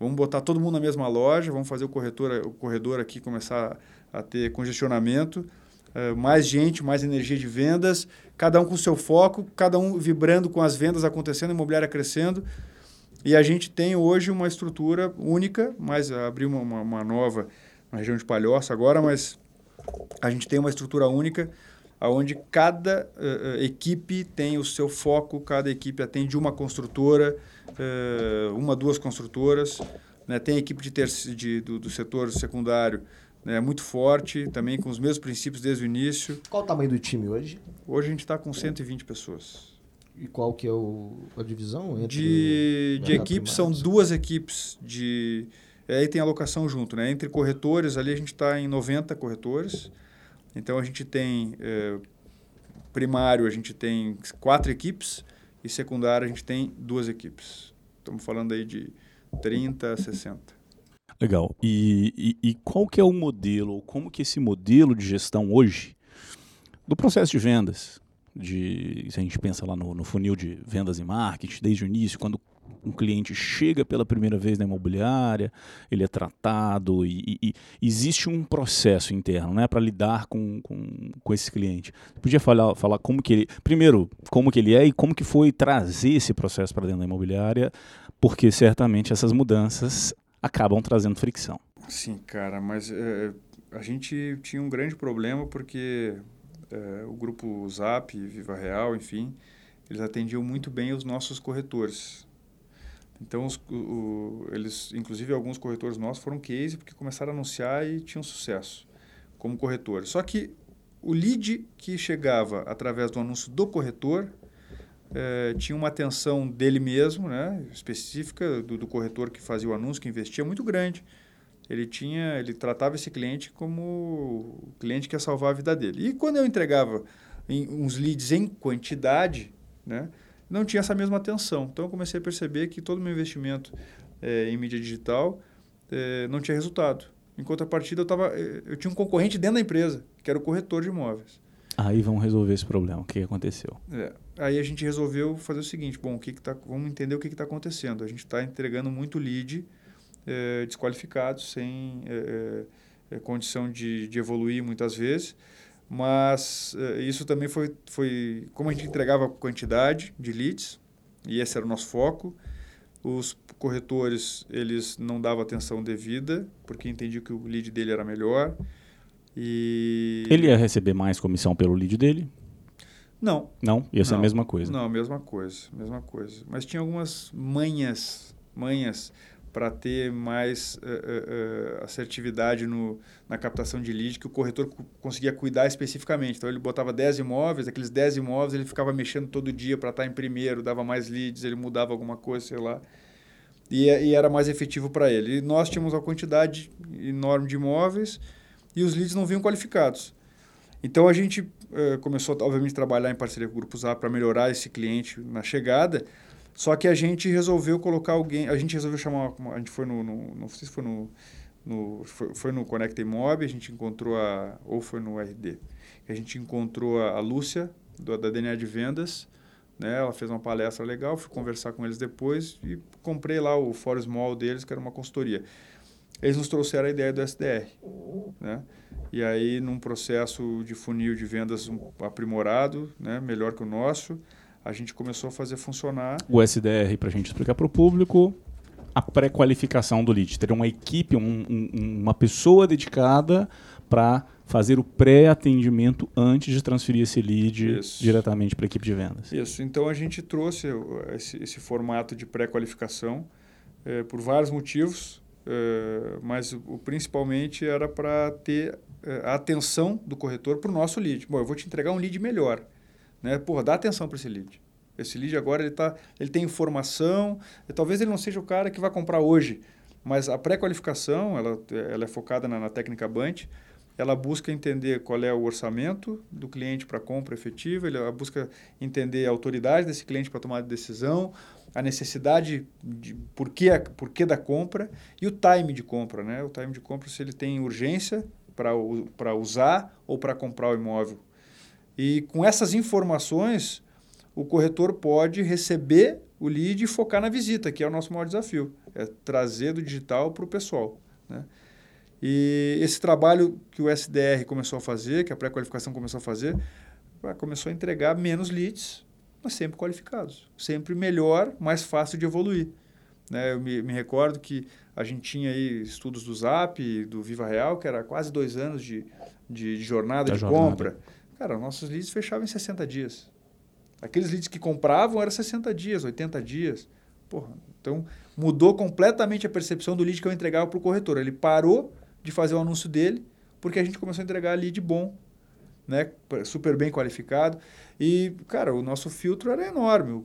Vamos botar todo mundo na mesma loja, vamos fazer o corretor, o corredor aqui começar a ter congestionamento eh, mais gente, mais energia de vendas, cada um com seu foco, cada um vibrando com as vendas acontecendo, a imobiliária crescendo. E a gente tem hoje uma estrutura única, mas abriu uma, uma, uma nova na região de Palhoça agora, mas a gente tem uma estrutura única onde cada uh, equipe tem o seu foco, cada equipe atende uma construtora, uh, uma, duas construtoras, né? tem equipe de, de do, do setor secundário é muito forte, também com os mesmos princípios desde o início. Qual o tamanho do time hoje? Hoje a gente está com 120 pessoas. E qual que é o, a divisão? Entre de de equipes, são duas equipes de... Aí tem alocação junto, né? Entre corretores, ali a gente está em 90 corretores. Então a gente tem é, primário, a gente tem quatro equipes e secundário a gente tem duas equipes. Estamos falando aí de 30 a 60. Legal. E, e, e, qual que é o modelo, ou como que esse modelo de gestão hoje, do processo de vendas, de, se a gente pensa lá no, no funil de vendas e marketing, desde o início, quando um cliente chega pela primeira vez na imobiliária, ele é tratado e, e, e existe um processo interno né, para lidar com, com, com esse cliente. Você podia falar, falar como que ele. Primeiro, como que ele é e como que foi trazer esse processo para dentro da imobiliária, porque certamente essas mudanças acabam trazendo fricção. Sim, cara, mas é, a gente tinha um grande problema porque é, o grupo Zap, Viva Real, enfim, eles atendiam muito bem os nossos corretores. Então, os, o, eles, inclusive alguns corretores nossos foram case porque começaram a anunciar e tinham sucesso como corretores. Só que o lead que chegava através do anúncio do corretor é, tinha uma atenção dele mesmo, né, específica do, do, corretor que fazia o anúncio, que investia muito grande. Ele tinha, ele tratava esse cliente como o cliente que ia salvar a vida dele. E quando eu entregava em, uns leads em quantidade, né, não tinha essa mesma atenção. Então eu comecei a perceber que todo o meu investimento é, em mídia digital é, não tinha resultado. Em contrapartida, eu, tava, eu tinha um concorrente dentro da empresa, que era o corretor de imóveis. Aí vamos resolver esse problema. O que aconteceu? É, aí a gente resolveu fazer o seguinte: bom, o que, que tá, vamos entender o que está acontecendo. A gente está entregando muito lead é, desqualificado, sem, é, condição de, de evoluir muitas vezes, mas isso também foi, foi como a gente entregava quantidade de leads, e esse era o nosso foco, os corretores eles não davam atenção devida, porque entendiam que o lead dele era melhor. E... Ele ia receber mais comissão pelo lead dele? Não. Não? Ia ser não, a mesma coisa? Não, mesma coisa, mesma coisa. Mas tinha algumas manhas, manhas para ter mais uh, uh, assertividade no, na captação de lead que o corretor conseguia cuidar especificamente. Então, ele botava 10 imóveis, aqueles 10 imóveis ele ficava mexendo todo dia para estar tá em primeiro, dava mais leads, ele mudava alguma coisa, sei lá. E, e era mais efetivo para ele. E nós tínhamos uma quantidade enorme de imóveis e os leads não vinham qualificados. Então, a gente uh, começou, obviamente, a trabalhar em parceria com o Grupo Zap para melhorar esse cliente na chegada, só que a gente resolveu colocar alguém, a gente resolveu chamar, a gente foi no, no não sei se foi no, no foi, foi, no Conecta Mob, a gente encontrou a, ou foi no RD, a gente encontrou a, a Lúcia, do, da DNA de Vendas, né? Ela fez uma palestra legal, fui conversar com eles depois e comprei lá o Fórum Small deles, que era uma consultoria. Eles nos trouxeram a ideia do SDR, né? E aí, num processo de funil de vendas aprimorado, né? melhor que o nosso, a gente começou a fazer funcionar. O SDR, para a gente explicar para o público, a pré-qualificação do lead. Ter uma equipe, um, um, uma pessoa dedicada para fazer o pré-atendimento antes de transferir esse lead Isso. diretamente para a equipe de vendas. Isso. Então a gente trouxe esse, esse formato de pré-qualificação é, por vários motivos, é, mas o, principalmente era para ter é, a atenção do corretor para o nosso lead. Bom, eu vou te entregar um lead melhor. Né? Porra, dá atenção para esse lead. Esse lead agora ele, tá, ele tem informação, talvez ele não seja o cara que vai comprar hoje, mas a pré-qualificação, ela, ela é focada na, na técnica Bunch, ela busca entender qual é o orçamento do cliente para compra efetiva, ela busca entender a autoridade desse cliente para tomar decisão, a necessidade de por que, por que da compra e o time de compra, né? O time de compra se ele tem urgência para usar ou para comprar o imóvel e com essas informações, o corretor pode receber o lead e focar na visita, que é o nosso maior desafio, é trazer do digital para o pessoal. Né? E esse trabalho que o SDR começou a fazer, que a pré-qualificação começou a fazer, começou a entregar menos leads, mas sempre qualificados. Sempre melhor, mais fácil de evoluir. Né? Eu me, me recordo que a gente tinha aí estudos do Zap, do Viva Real, que era quase dois anos de, de, de jornada da de jornada. compra. Cara, nossos leads fechavam em 60 dias. Aqueles leads que compravam eram 60 dias, 80 dias. Porra, então mudou completamente a percepção do lead que eu entregava para o corretor. Ele parou de fazer o anúncio dele porque a gente começou a entregar lead bom, né? super bem qualificado. E, cara, o nosso filtro era enorme.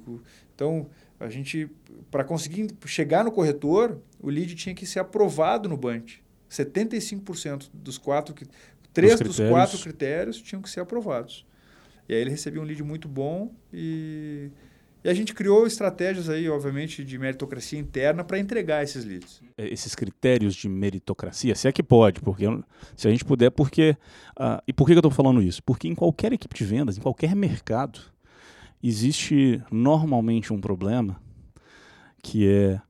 Então, a gente, para conseguir chegar no corretor, o lead tinha que ser aprovado no Bunch. 75% dos quatro Três dos quatro critérios tinham que ser aprovados. E aí ele recebia um lead muito bom e, e a gente criou estratégias aí, obviamente, de meritocracia interna para entregar esses leads. É, esses critérios de meritocracia, se é que pode, porque se a gente puder, porque uh, e por que eu estou falando isso? Porque em qualquer equipe de vendas, em qualquer mercado, existe normalmente um problema que é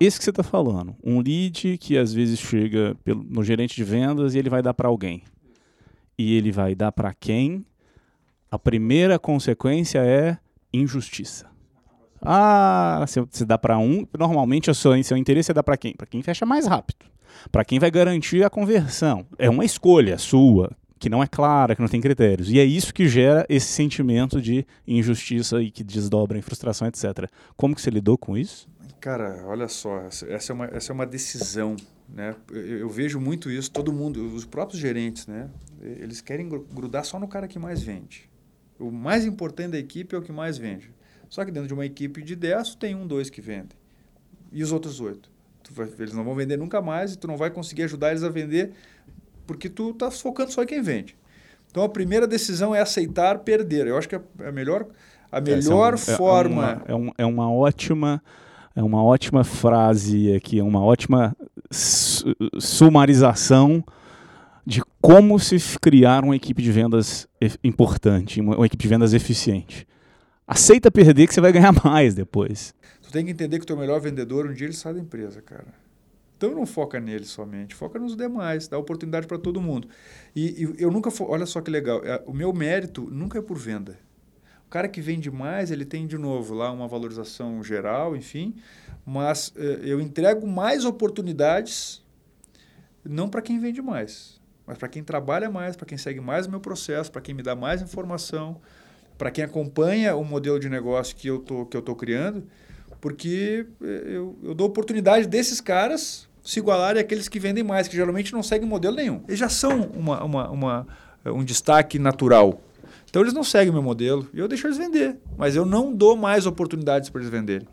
esse que você está falando, um lead que às vezes chega pelo, no gerente de vendas e ele vai dar para alguém. E ele vai dar para quem? A primeira consequência é injustiça. Ah, se, se dá para um, normalmente o seu, seu interesse é dar para quem? Para quem fecha mais rápido. Para quem vai garantir a conversão. É uma escolha sua, que não é clara, que não tem critérios. E é isso que gera esse sentimento de injustiça e que desdobra em frustração, etc. Como que você lidou com isso? Cara, olha só, essa é uma, essa é uma decisão, né? Eu, eu, vejo muito isso, todo mundo, os próprios gerentes, né? Eles querem grudar só no cara que mais vende. O mais importante da equipe é o que mais vende. Só que dentro de uma equipe de 10, tem um, dois que vendem. E os outros oito? eles não vão vender nunca mais e tu não vai conseguir ajudar eles a vender porque tu está focando só em quem vende. Então a primeira decisão é aceitar perder. Eu acho que é a melhor, a melhor é, é, forma. É, uma, é, um, é uma ótima é uma ótima frase aqui, é uma ótima sumarização de como se criar uma equipe de vendas importante, uma equipe de vendas eficiente. Aceita perder que você vai ganhar mais depois. Tu tem que entender que o teu melhor vendedor um dia ele sai da empresa, cara. Então não foca nele somente, foca nos demais, dá oportunidade para todo mundo. E, e, eu nunca, olha só que legal, é, o meu mérito nunca é por venda. O cara que vende mais, ele tem de novo lá uma valorização geral, enfim, mas eh, eu entrego mais oportunidades não para quem vende mais, mas para quem trabalha mais, para quem segue mais o meu processo, para quem me dá mais informação, para quem acompanha o modelo de negócio que eu tô que eu tô criando, porque eh, eu, eu dou oportunidade desses caras se igualarem àqueles que vendem mais, que geralmente não seguem modelo nenhum. Eles já são uma, uma, uma um destaque natural. Então eles não seguem o meu modelo e eu deixo eles vender, mas eu não dou mais oportunidades para eles venderem.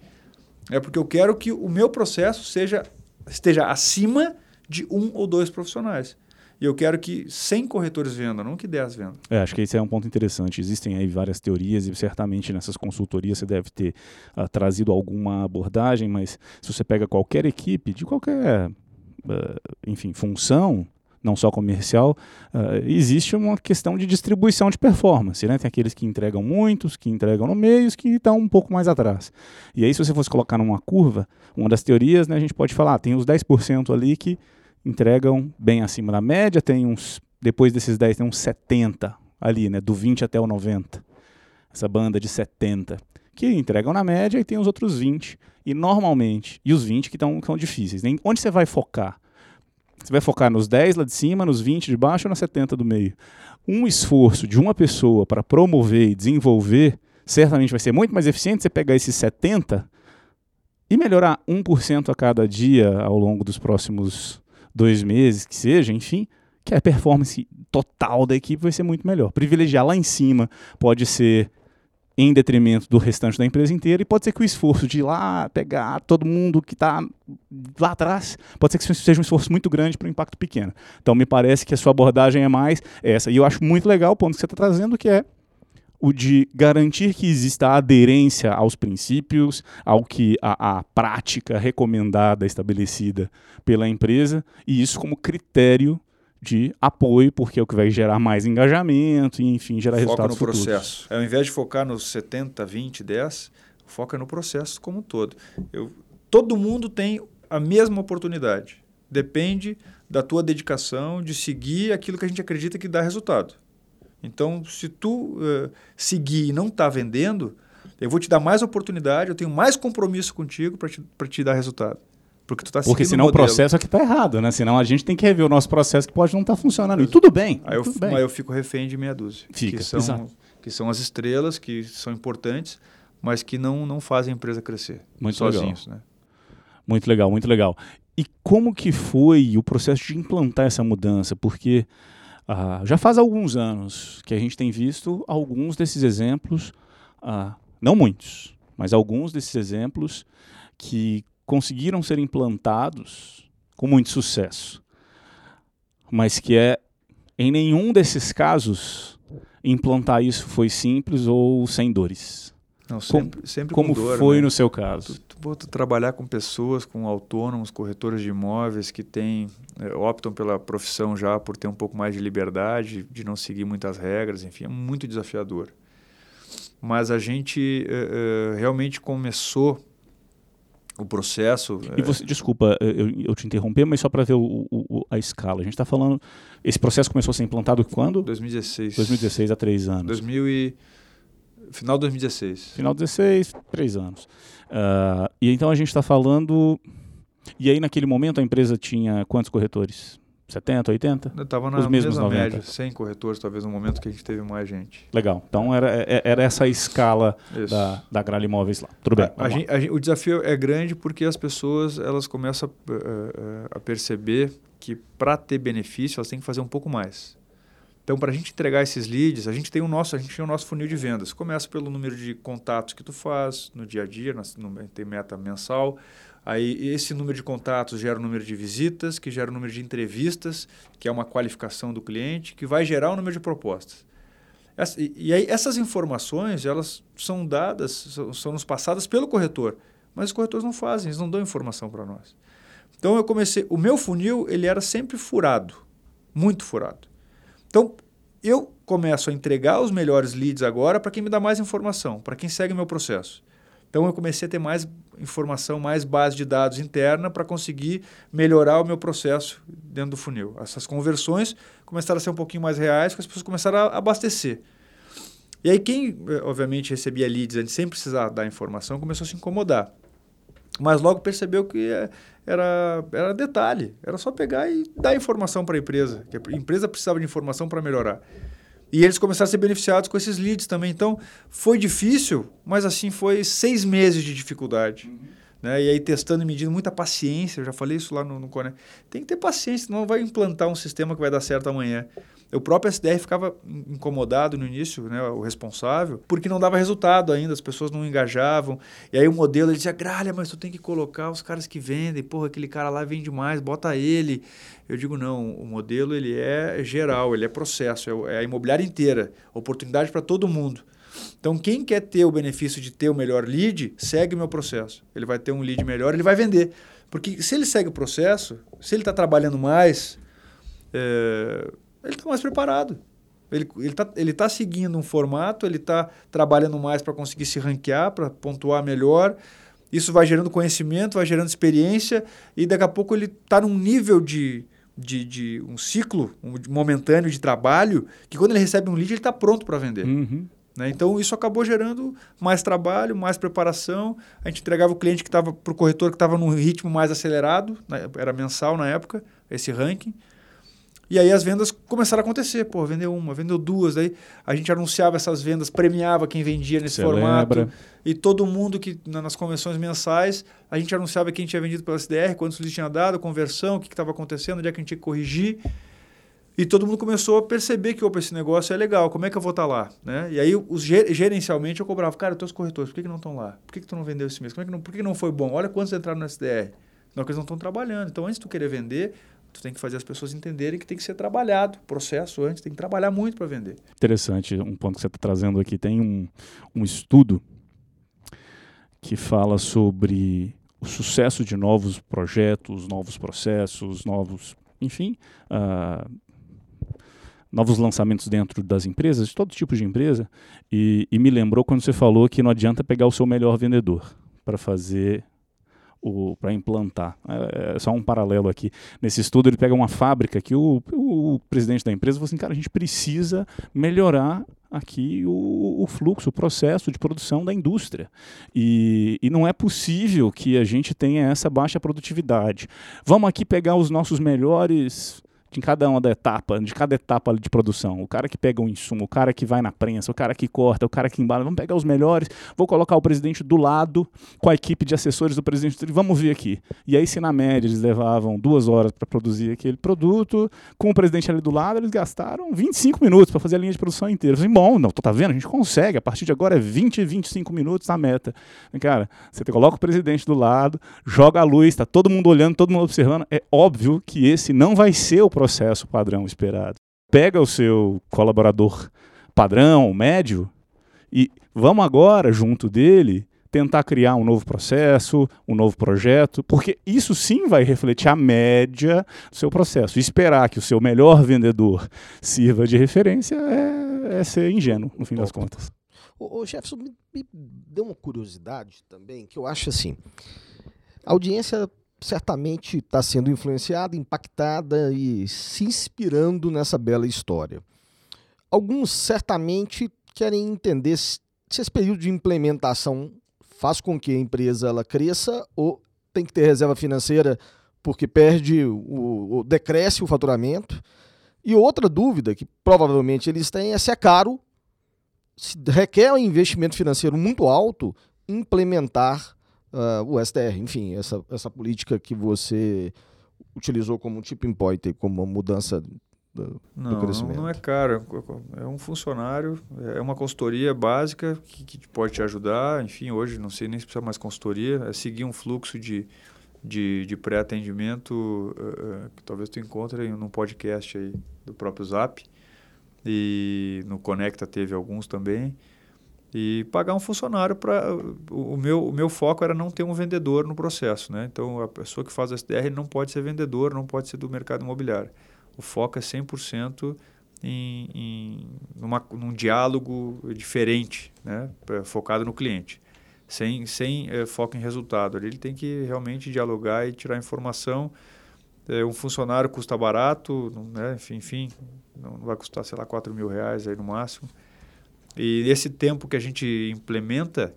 É porque eu quero que o meu processo seja esteja acima de um ou dois profissionais. E eu quero que 100 corretores vendam, não que 10 vendam. É, acho que esse é um ponto interessante. Existem aí várias teorias e certamente nessas consultorias você deve ter uh, trazido alguma abordagem, mas se você pega qualquer equipe de qualquer, uh, enfim, função, não só comercial, uh, existe uma questão de distribuição de performance. Né? Tem aqueles que entregam muitos, que entregam no meio, os que estão um pouco mais atrás. E aí, se você fosse colocar numa curva, uma das teorias, né, a gente pode falar, ah, tem os 10% ali que entregam bem acima da média, tem uns, depois desses 10 tem uns 70 ali, né, do 20 até o 90. Essa banda de 70 que entregam na média e tem os outros 20 e normalmente, e os 20 que estão difíceis. Né? Onde você vai focar? Você vai focar nos 10 lá de cima, nos 20 de baixo ou nos 70 do meio? Um esforço de uma pessoa para promover e desenvolver certamente vai ser muito mais eficiente você pegar esses 70 e melhorar 1% a cada dia ao longo dos próximos dois meses, que seja, enfim, que a performance total da equipe vai ser muito melhor. Privilegiar lá em cima pode ser em detrimento do restante da empresa inteira, e pode ser que o esforço de ir lá pegar todo mundo que está lá atrás, pode ser que seja um esforço muito grande para um impacto pequeno. Então, me parece que a sua abordagem é mais essa. E eu acho muito legal o ponto que você está trazendo, que é o de garantir que exista aderência aos princípios, ao que a, a, prática recomendada, estabelecida pela empresa, e isso como critério de apoio, porque é o que vai gerar mais engajamento e, enfim, gerar foca resultados no futuros. processo. Ao invés de focar nos 70, 20, 10, foca no processo como um todo. Eu, todo mundo tem a mesma oportunidade. Depende da tua dedicação de seguir aquilo que a gente acredita que dá resultado. Então, se tu uh, seguir e não está vendendo, eu vou te dar mais oportunidade, eu tenho mais compromisso contigo para te, te dar resultado. Porque tu tá Porque senão o, processo é que está errado, né? Senão a gente tem que rever o nosso processo que pode não estar tá funcionando. E tudo bem. Aí eu, tudo bem. aí eu fico refém de meia dúzia. Fica, que são, exato. que são as estrelas, que são importantes, mas que não, não fazem a empresa crescer. Muito sozinhos, legal. né? Muito legal, muito legal. E como que foi o processo de implantar essa mudança? Porque ah, já faz alguns anos que a gente tem visto alguns desses exemplos, ah, não muitos, mas alguns desses exemplos que conseguiram ser implantados com muito sucesso, mas que é em nenhum desses casos implantar isso foi simples ou sem dores. Não, sempre, sempre como dor, foi né? no seu caso? Tu, tu, tu, trabalhar com pessoas, com autônomos, corretores de imóveis que têm, é, optam pela profissão já por ter um pouco mais de liberdade, de não seguir muitas regras, enfim, é muito desafiador. Mas a gente é, é, realmente começou o processo. E você, desculpa eu, eu te interromper, mas só para ver o, o, a escala. A gente está falando. Esse processo começou a ser implantado quando? 2016. 2016, há três anos. 2000 e Final de 2016. Final de 2016, três anos. Uh, e então a gente está falando. E aí, naquele momento, a empresa tinha quantos corretores? 70, 80? Estava na Os mesmos mesma 90. média, 100 corretores, talvez no momento que a gente teve mais gente. Legal. Então era, é, era essa a escala da, da Gralha Imóveis lá. Tudo bem. A, a gente, a gente, o desafio é grande porque as pessoas elas começam a, a, a perceber que para ter benefício elas têm que fazer um pouco mais. Então, para a gente entregar esses leads, a gente tem o nosso, a gente tem o nosso funil de vendas. Começa pelo número de contatos que tu faz no dia a dia, no, tem meta mensal. Aí esse número de contatos gera o número de visitas, que gera o número de entrevistas, que é uma qualificação do cliente, que vai gerar o número de propostas. Essa, e, e, aí essas informações, elas são dadas, são, são nos passadas pelo corretor, mas os corretores não fazem, eles não dão informação para nós. Então eu comecei, o meu funil, ele era sempre furado, muito furado. Então, eu começo a entregar os melhores leads agora para quem me dá mais informação, para quem segue o meu processo. Então eu comecei a ter mais informação, mais base de dados interna para conseguir melhorar o meu processo dentro do funil. Essas conversões começaram a ser um pouquinho mais reais, porque as pessoas começaram a abastecer. E aí quem, eh, obviamente, recebia leads antes sem precisar dar informação, começou a se incomodar. Mas logo percebeu que eh, era, era detalhe, era só pegar e dar informação para a empresa, que a empresa precisava de informação para melhorar. E eles começaram a ser beneficiados com esses leads também. Então, foi difícil, mas assim, foi seis meses de dificuldade. Uhum. Né? E aí, testando e medindo, muita paciência. Eu já falei isso lá no, no Cone. Tem que ter paciência, senão vai implantar um sistema que vai dar certo amanhã. O próprio SDR ficava incomodado no início, né, o responsável, porque não dava resultado ainda, as pessoas não engajavam. E aí o modelo ele dizia, Gralha, mas tu tem que colocar os caras que vendem, porra, aquele cara lá vende mais, bota ele. Eu digo, não, o modelo ele é geral, ele é processo, é, é a imobiliária inteira, oportunidade para todo mundo. Então, quem quer ter o benefício de ter o melhor lead, segue o meu processo. Ele vai ter um lead melhor, ele vai vender. Porque se ele segue o processo, se ele está trabalhando mais, é, ele está mais preparado. Ele está ele tá seguindo um formato, ele está trabalhando mais para conseguir se ranquear, para pontuar melhor. Isso vai gerando conhecimento, vai gerando experiência, e daqui a pouco ele está num nível de, de, de, um ciclo um, momentâneo de trabalho que quando ele recebe um lead, ele está pronto para vender. Uhum. Né? Então, isso acabou gerando mais trabalho, mais preparação. A gente entregava o cliente que estava para o corretor que estava num ritmo mais acelerado, né? era mensal na época, esse ranking. E aí as vendas começaram a acontecer. Pô, vendeu uma, vendeu duas. Daí a gente anunciava essas vendas, premiava quem vendia nesse formato. Lembra. E todo mundo que nas convenções mensais, a gente anunciava quem tinha vendido pela SDR, quantos leads tinha dado, conversão, o que estava acontecendo, onde é que a gente tinha que corrigir. E todo mundo começou a perceber que opa, esse negócio é legal, como é que eu vou estar tá lá? Né? E aí, os, gerencialmente, eu cobrava, cara, teus corretores, por que, que não estão lá? Por que, que tu não vendeu esse mês? Como é que não, por que, que não foi bom? Olha quantos entraram no SDR. Não, que eles não estão trabalhando. Então, antes de tu querer vender, Tu tem que fazer as pessoas entenderem que tem que ser trabalhado. O processo antes tem que trabalhar muito para vender. Interessante, um ponto que você está trazendo aqui. Tem um, um estudo que fala sobre o sucesso de novos projetos, novos processos, novos, enfim, uh, novos lançamentos dentro das empresas, de todo tipo de empresa. E, e me lembrou quando você falou que não adianta pegar o seu melhor vendedor para fazer para implantar. É, é, só um paralelo aqui. Nesse estudo, ele pega uma fábrica que o, o presidente da empresa falou assim: cara, a gente precisa melhorar aqui o, o, fluxo, o processo de produção da indústria. E, e, não é possível que a gente tenha essa baixa produtividade. Vamos aqui pegar os nossos melhores de cada uma da etapa, de cada etapa de produção. O cara que pega o insumo, o cara que vai na prensa, o cara que corta, o cara que embala. Vamos pegar os melhores, vou colocar o presidente do lado com a equipe de assessores do presidente. Vamos ver aqui. E aí, se na média eles levavam duas horas para produzir aquele produto, com o presidente ali do lado, eles gastaram 25 minutos para fazer a linha de produção inteira. Eu falei, bom, não, tá vendo? A gente consegue. A partir de agora é 20, 25 minutos na meta. Cara, você coloca o presidente do lado, joga a luz, tá todo mundo olhando, todo mundo observando. É óbvio que esse não vai ser o processo padrão esperado. Pega o seu colaborador padrão, médio, e vamos agora, junto dele, tentar criar um novo processo, um novo projeto, porque isso sim vai refletir a média do seu processo. esperar que o seu melhor vendedor sirva de referência é, é ser ingênuo, no fim das contas. Ô Jefferson, me, me deu uma curiosidade também, que eu acho assim, a audiência certamente está sendo influenciada, impactada e se inspirando nessa bela história. Alguns certamente querem entender se esse período de implementação faz com que a empresa ela cresça ou tem que ter reserva financeira porque perde o, o decresce o faturamento. E outra dúvida que provavelmente eles têm é se é caro, se requer um investimento financeiro muito alto implementar uh, o STR, enfim, essa, essa política que você utilizou como tipping point, como uma mudança do, não, do crescimento? Não é caro, é um funcionário, é uma consultoria básica que, que pode te ajudar. Enfim, hoje não sei nem se precisa mais consultoria, é seguir um fluxo de, de, de pré-atendimento uh, que talvez tu encontre num podcast aí do próprio Zap. E no Conecta teve alguns também e pagar um funcionário para o meu o meu foco era não ter um vendedor no processo né então a pessoa que faz o SDR não pode ser vendedor não pode ser do mercado imobiliário o foco é 100% em, em numa, num diálogo diferente né focado no cliente sem, sem é, foco em resultado. Ele tem que realmente dialogar e tirar informação. É, um funcionário custa barato, né? enfim, enfim, não vai custar, sei lá, 4 mil reais aí no máximo. E esse tempo que a gente implementa,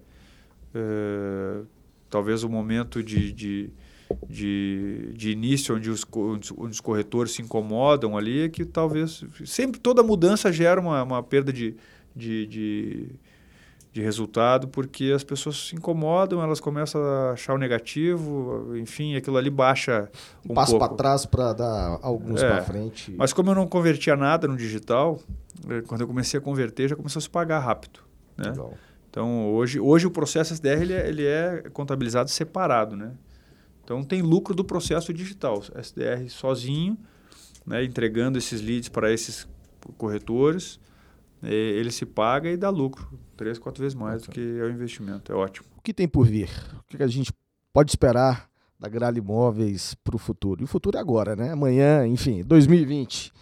é, talvez o momento de, de, de, de início onde os, onde os corretores se incomodam ali, é que talvez sempre toda mudança gera uma, uma perda de, de, de de resultado, porque as pessoas se incomodam, elas começam a achar o negativo, enfim, aquilo ali baixa um Passo para trás para dar alguns é, para frente. Mas como eu não convertia nada no digital, eh, quando eu comecei a converter, já começou a se pagar rápido. Né? Legal. Então, hoje, hoje o processo SDR ele é, ele é contabilizado separado. Né? Então, tem lucro do processo digital. SDR sozinho, né, entregando esses leads para esses corretores, ele se paga e dá lucro, três, quatro vezes mais do que é o investimento. É ótimo. O que tem por vir? O que a gente pode esperar da Gralha Imóveis para o futuro? E o futuro é agora, né? Amanhã, enfim, 2020.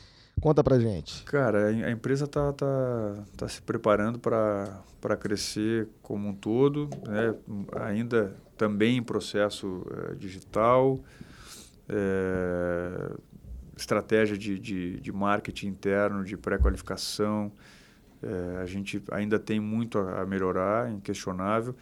Conta pra gente. Cara, a empresa tá, tá, tá se preparando para crescer como um todo, né? ainda também em processo é, digital, é, estratégia de, de, de marketing interno, de pré-qualificação, é, a gente ainda tem muito a, a melhorar, inquestionável.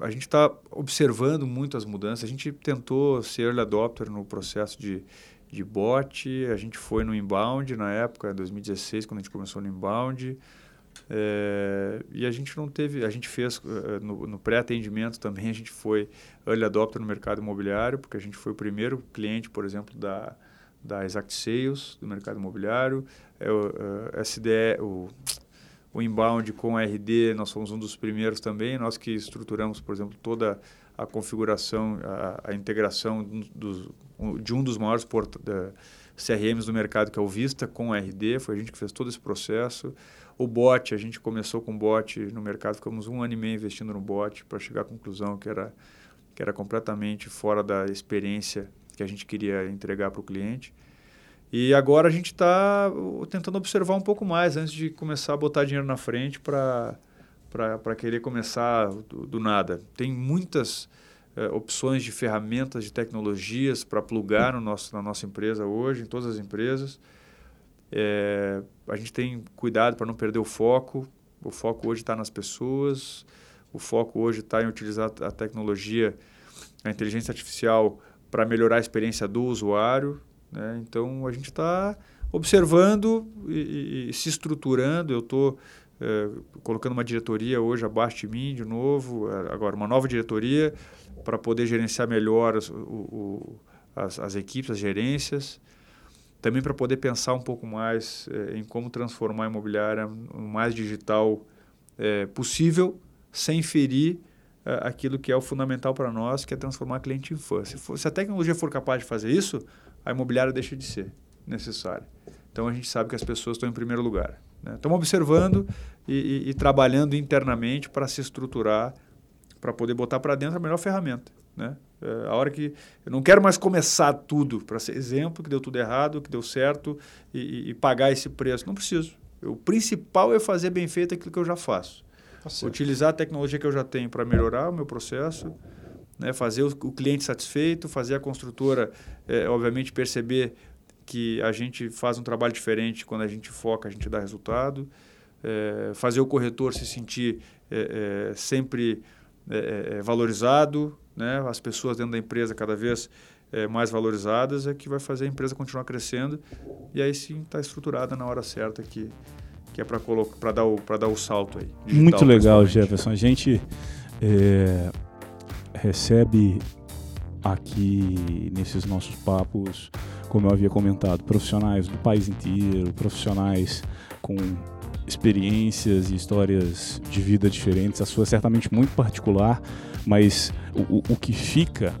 A gente está observando muito as mudanças. A gente tentou ser early adopter no processo de, de bot. A gente foi no inbound na época, 2016, quando a gente começou no inbound. É, e a gente não teve, a gente fez uh, no, no pré-atendimento também, a gente foi early adopter no mercado imobiliário, porque a gente foi o primeiro cliente, por exemplo, da, da Exact Sales, do mercado imobiliário. É, o, uh, SDE, o o inbound com RD, nós fomos um dos primeiros também, nós que estruturamos, por exemplo, toda a configuração, a, a integração do, de um dos maiores CRMs do mercado, que é o Vista, com RD, foi a gente que fez todo esse processo. O bot, a gente começou com bot no mercado, ficamos um ano e meio investindo no bot para chegar à conclusão que era, que era completamente fora da experiência que a gente queria entregar para o cliente. E agora a gente está tentando observar um pouco mais antes de começar a botar dinheiro na frente para querer começar do, do, nada. Tem muitas é, opções de ferramentas, de tecnologias para plugar no nosso, na nossa empresa hoje, em todas as empresas. É, a gente tem cuidado para não perder o foco. O foco hoje está nas pessoas, o foco hoje está em utilizar a tecnologia, a inteligência artificial para melhorar a experiência do usuário. Né? Então, a gente está observando e, e, se estruturando. Eu estou é, colocando uma diretoria hoje abaixo de mim, de novo, é, agora uma nova diretoria, para poder gerenciar melhor as, o, o, as, as, equipes, as gerências. Também para poder pensar um pouco mais é, em como transformar a imobiliária o mais digital possível, sem ferir aquilo que é o fundamental para nós, que é transformar cliente em fã. Se, for, se a tecnologia for capaz de fazer isso, a imobiliária deixa de ser necessária. Então a gente sabe que as pessoas estão em primeiro lugar. Né? Estamos observando e, e, e trabalhando internamente para se estruturar, para poder botar para dentro a melhor ferramenta. Né? É, a hora que eu não quero mais começar tudo para ser exemplo que deu tudo errado, que deu certo e, e pagar esse preço. Não preciso. O principal é fazer bem feito aquilo que eu já faço. Tá Utilizar a tecnologia que eu já tenho para melhorar o meu processo né, fazer o, o, cliente satisfeito, fazer a construtora, é, obviamente, perceber que a gente faz um trabalho diferente quando a gente foca, a gente dá resultado, é, fazer o corretor se sentir é, é sempre é, é, valorizado, né, as pessoas dentro da empresa cada vez mais valorizadas, é que vai fazer a empresa continuar crescendo e aí sim está estruturada na hora certa que, que é para dar, o, dar o salto aí. Muito legal, Jefferson. A gente recebe aqui nesses nossos papos, como eu havia comentado, profissionais do país inteiro, profissionais com experiências e histórias de vida diferentes, a sua é certamente muito particular, mas o, o que fica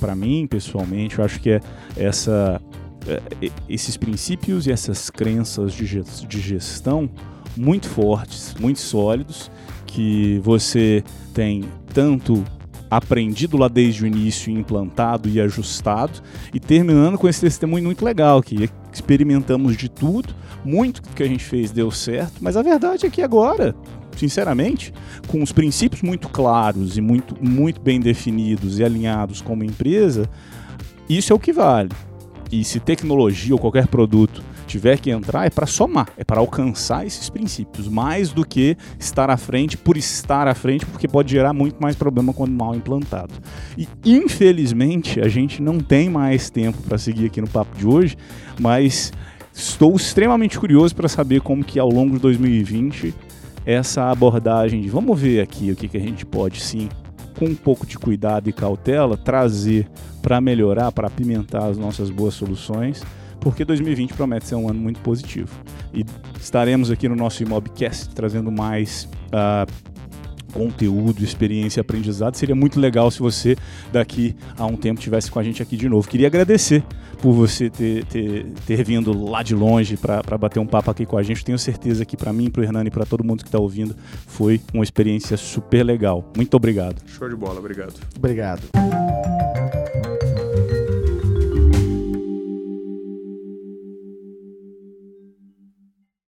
para mim pessoalmente, eu acho que é essa é, esses princípios e essas crenças de gestão muito fortes, muito sólidos, que você tem tanto aprendido lá desde o início, implantado e ajustado, e terminando com esse testemunho muito legal, que experimentamos de tudo, muito que a gente fez deu certo, mas a verdade é que agora sinceramente, com os princípios muito claros e muito, muito bem definidos e alinhados como empresa, isso é o que vale. E se tecnologia ou qualquer produto tiver que entrar, é para somar, é para alcançar esses princípios, mais do que estar à frente por estar à frente, porque pode gerar muito mais problema quando mal implantado. E infelizmente a gente não tem mais tempo para seguir aqui no papo de hoje, mas estou extremamente curioso para saber como que ao longo de 2020 essa abordagem de vamos ver aqui o que, que a gente pode sim com um pouco de cuidado e cautela, trazer para melhorar, para apimentar as nossas boas soluções, porque 2020 promete ser um ano muito positivo. E estaremos aqui no nosso Imobcast trazendo mais uh, conteúdo, experiência e aprendizado. Seria muito legal se você daqui a um tempo tivesse com a gente aqui de novo. Queria agradecer por você ter, ter, ter vindo lá de longe para bater um papo aqui com a gente. Tenho certeza que para mim, para o Hernani e para todo mundo que está ouvindo, foi uma experiência super legal. Muito obrigado. Show de bola, obrigado. Obrigado.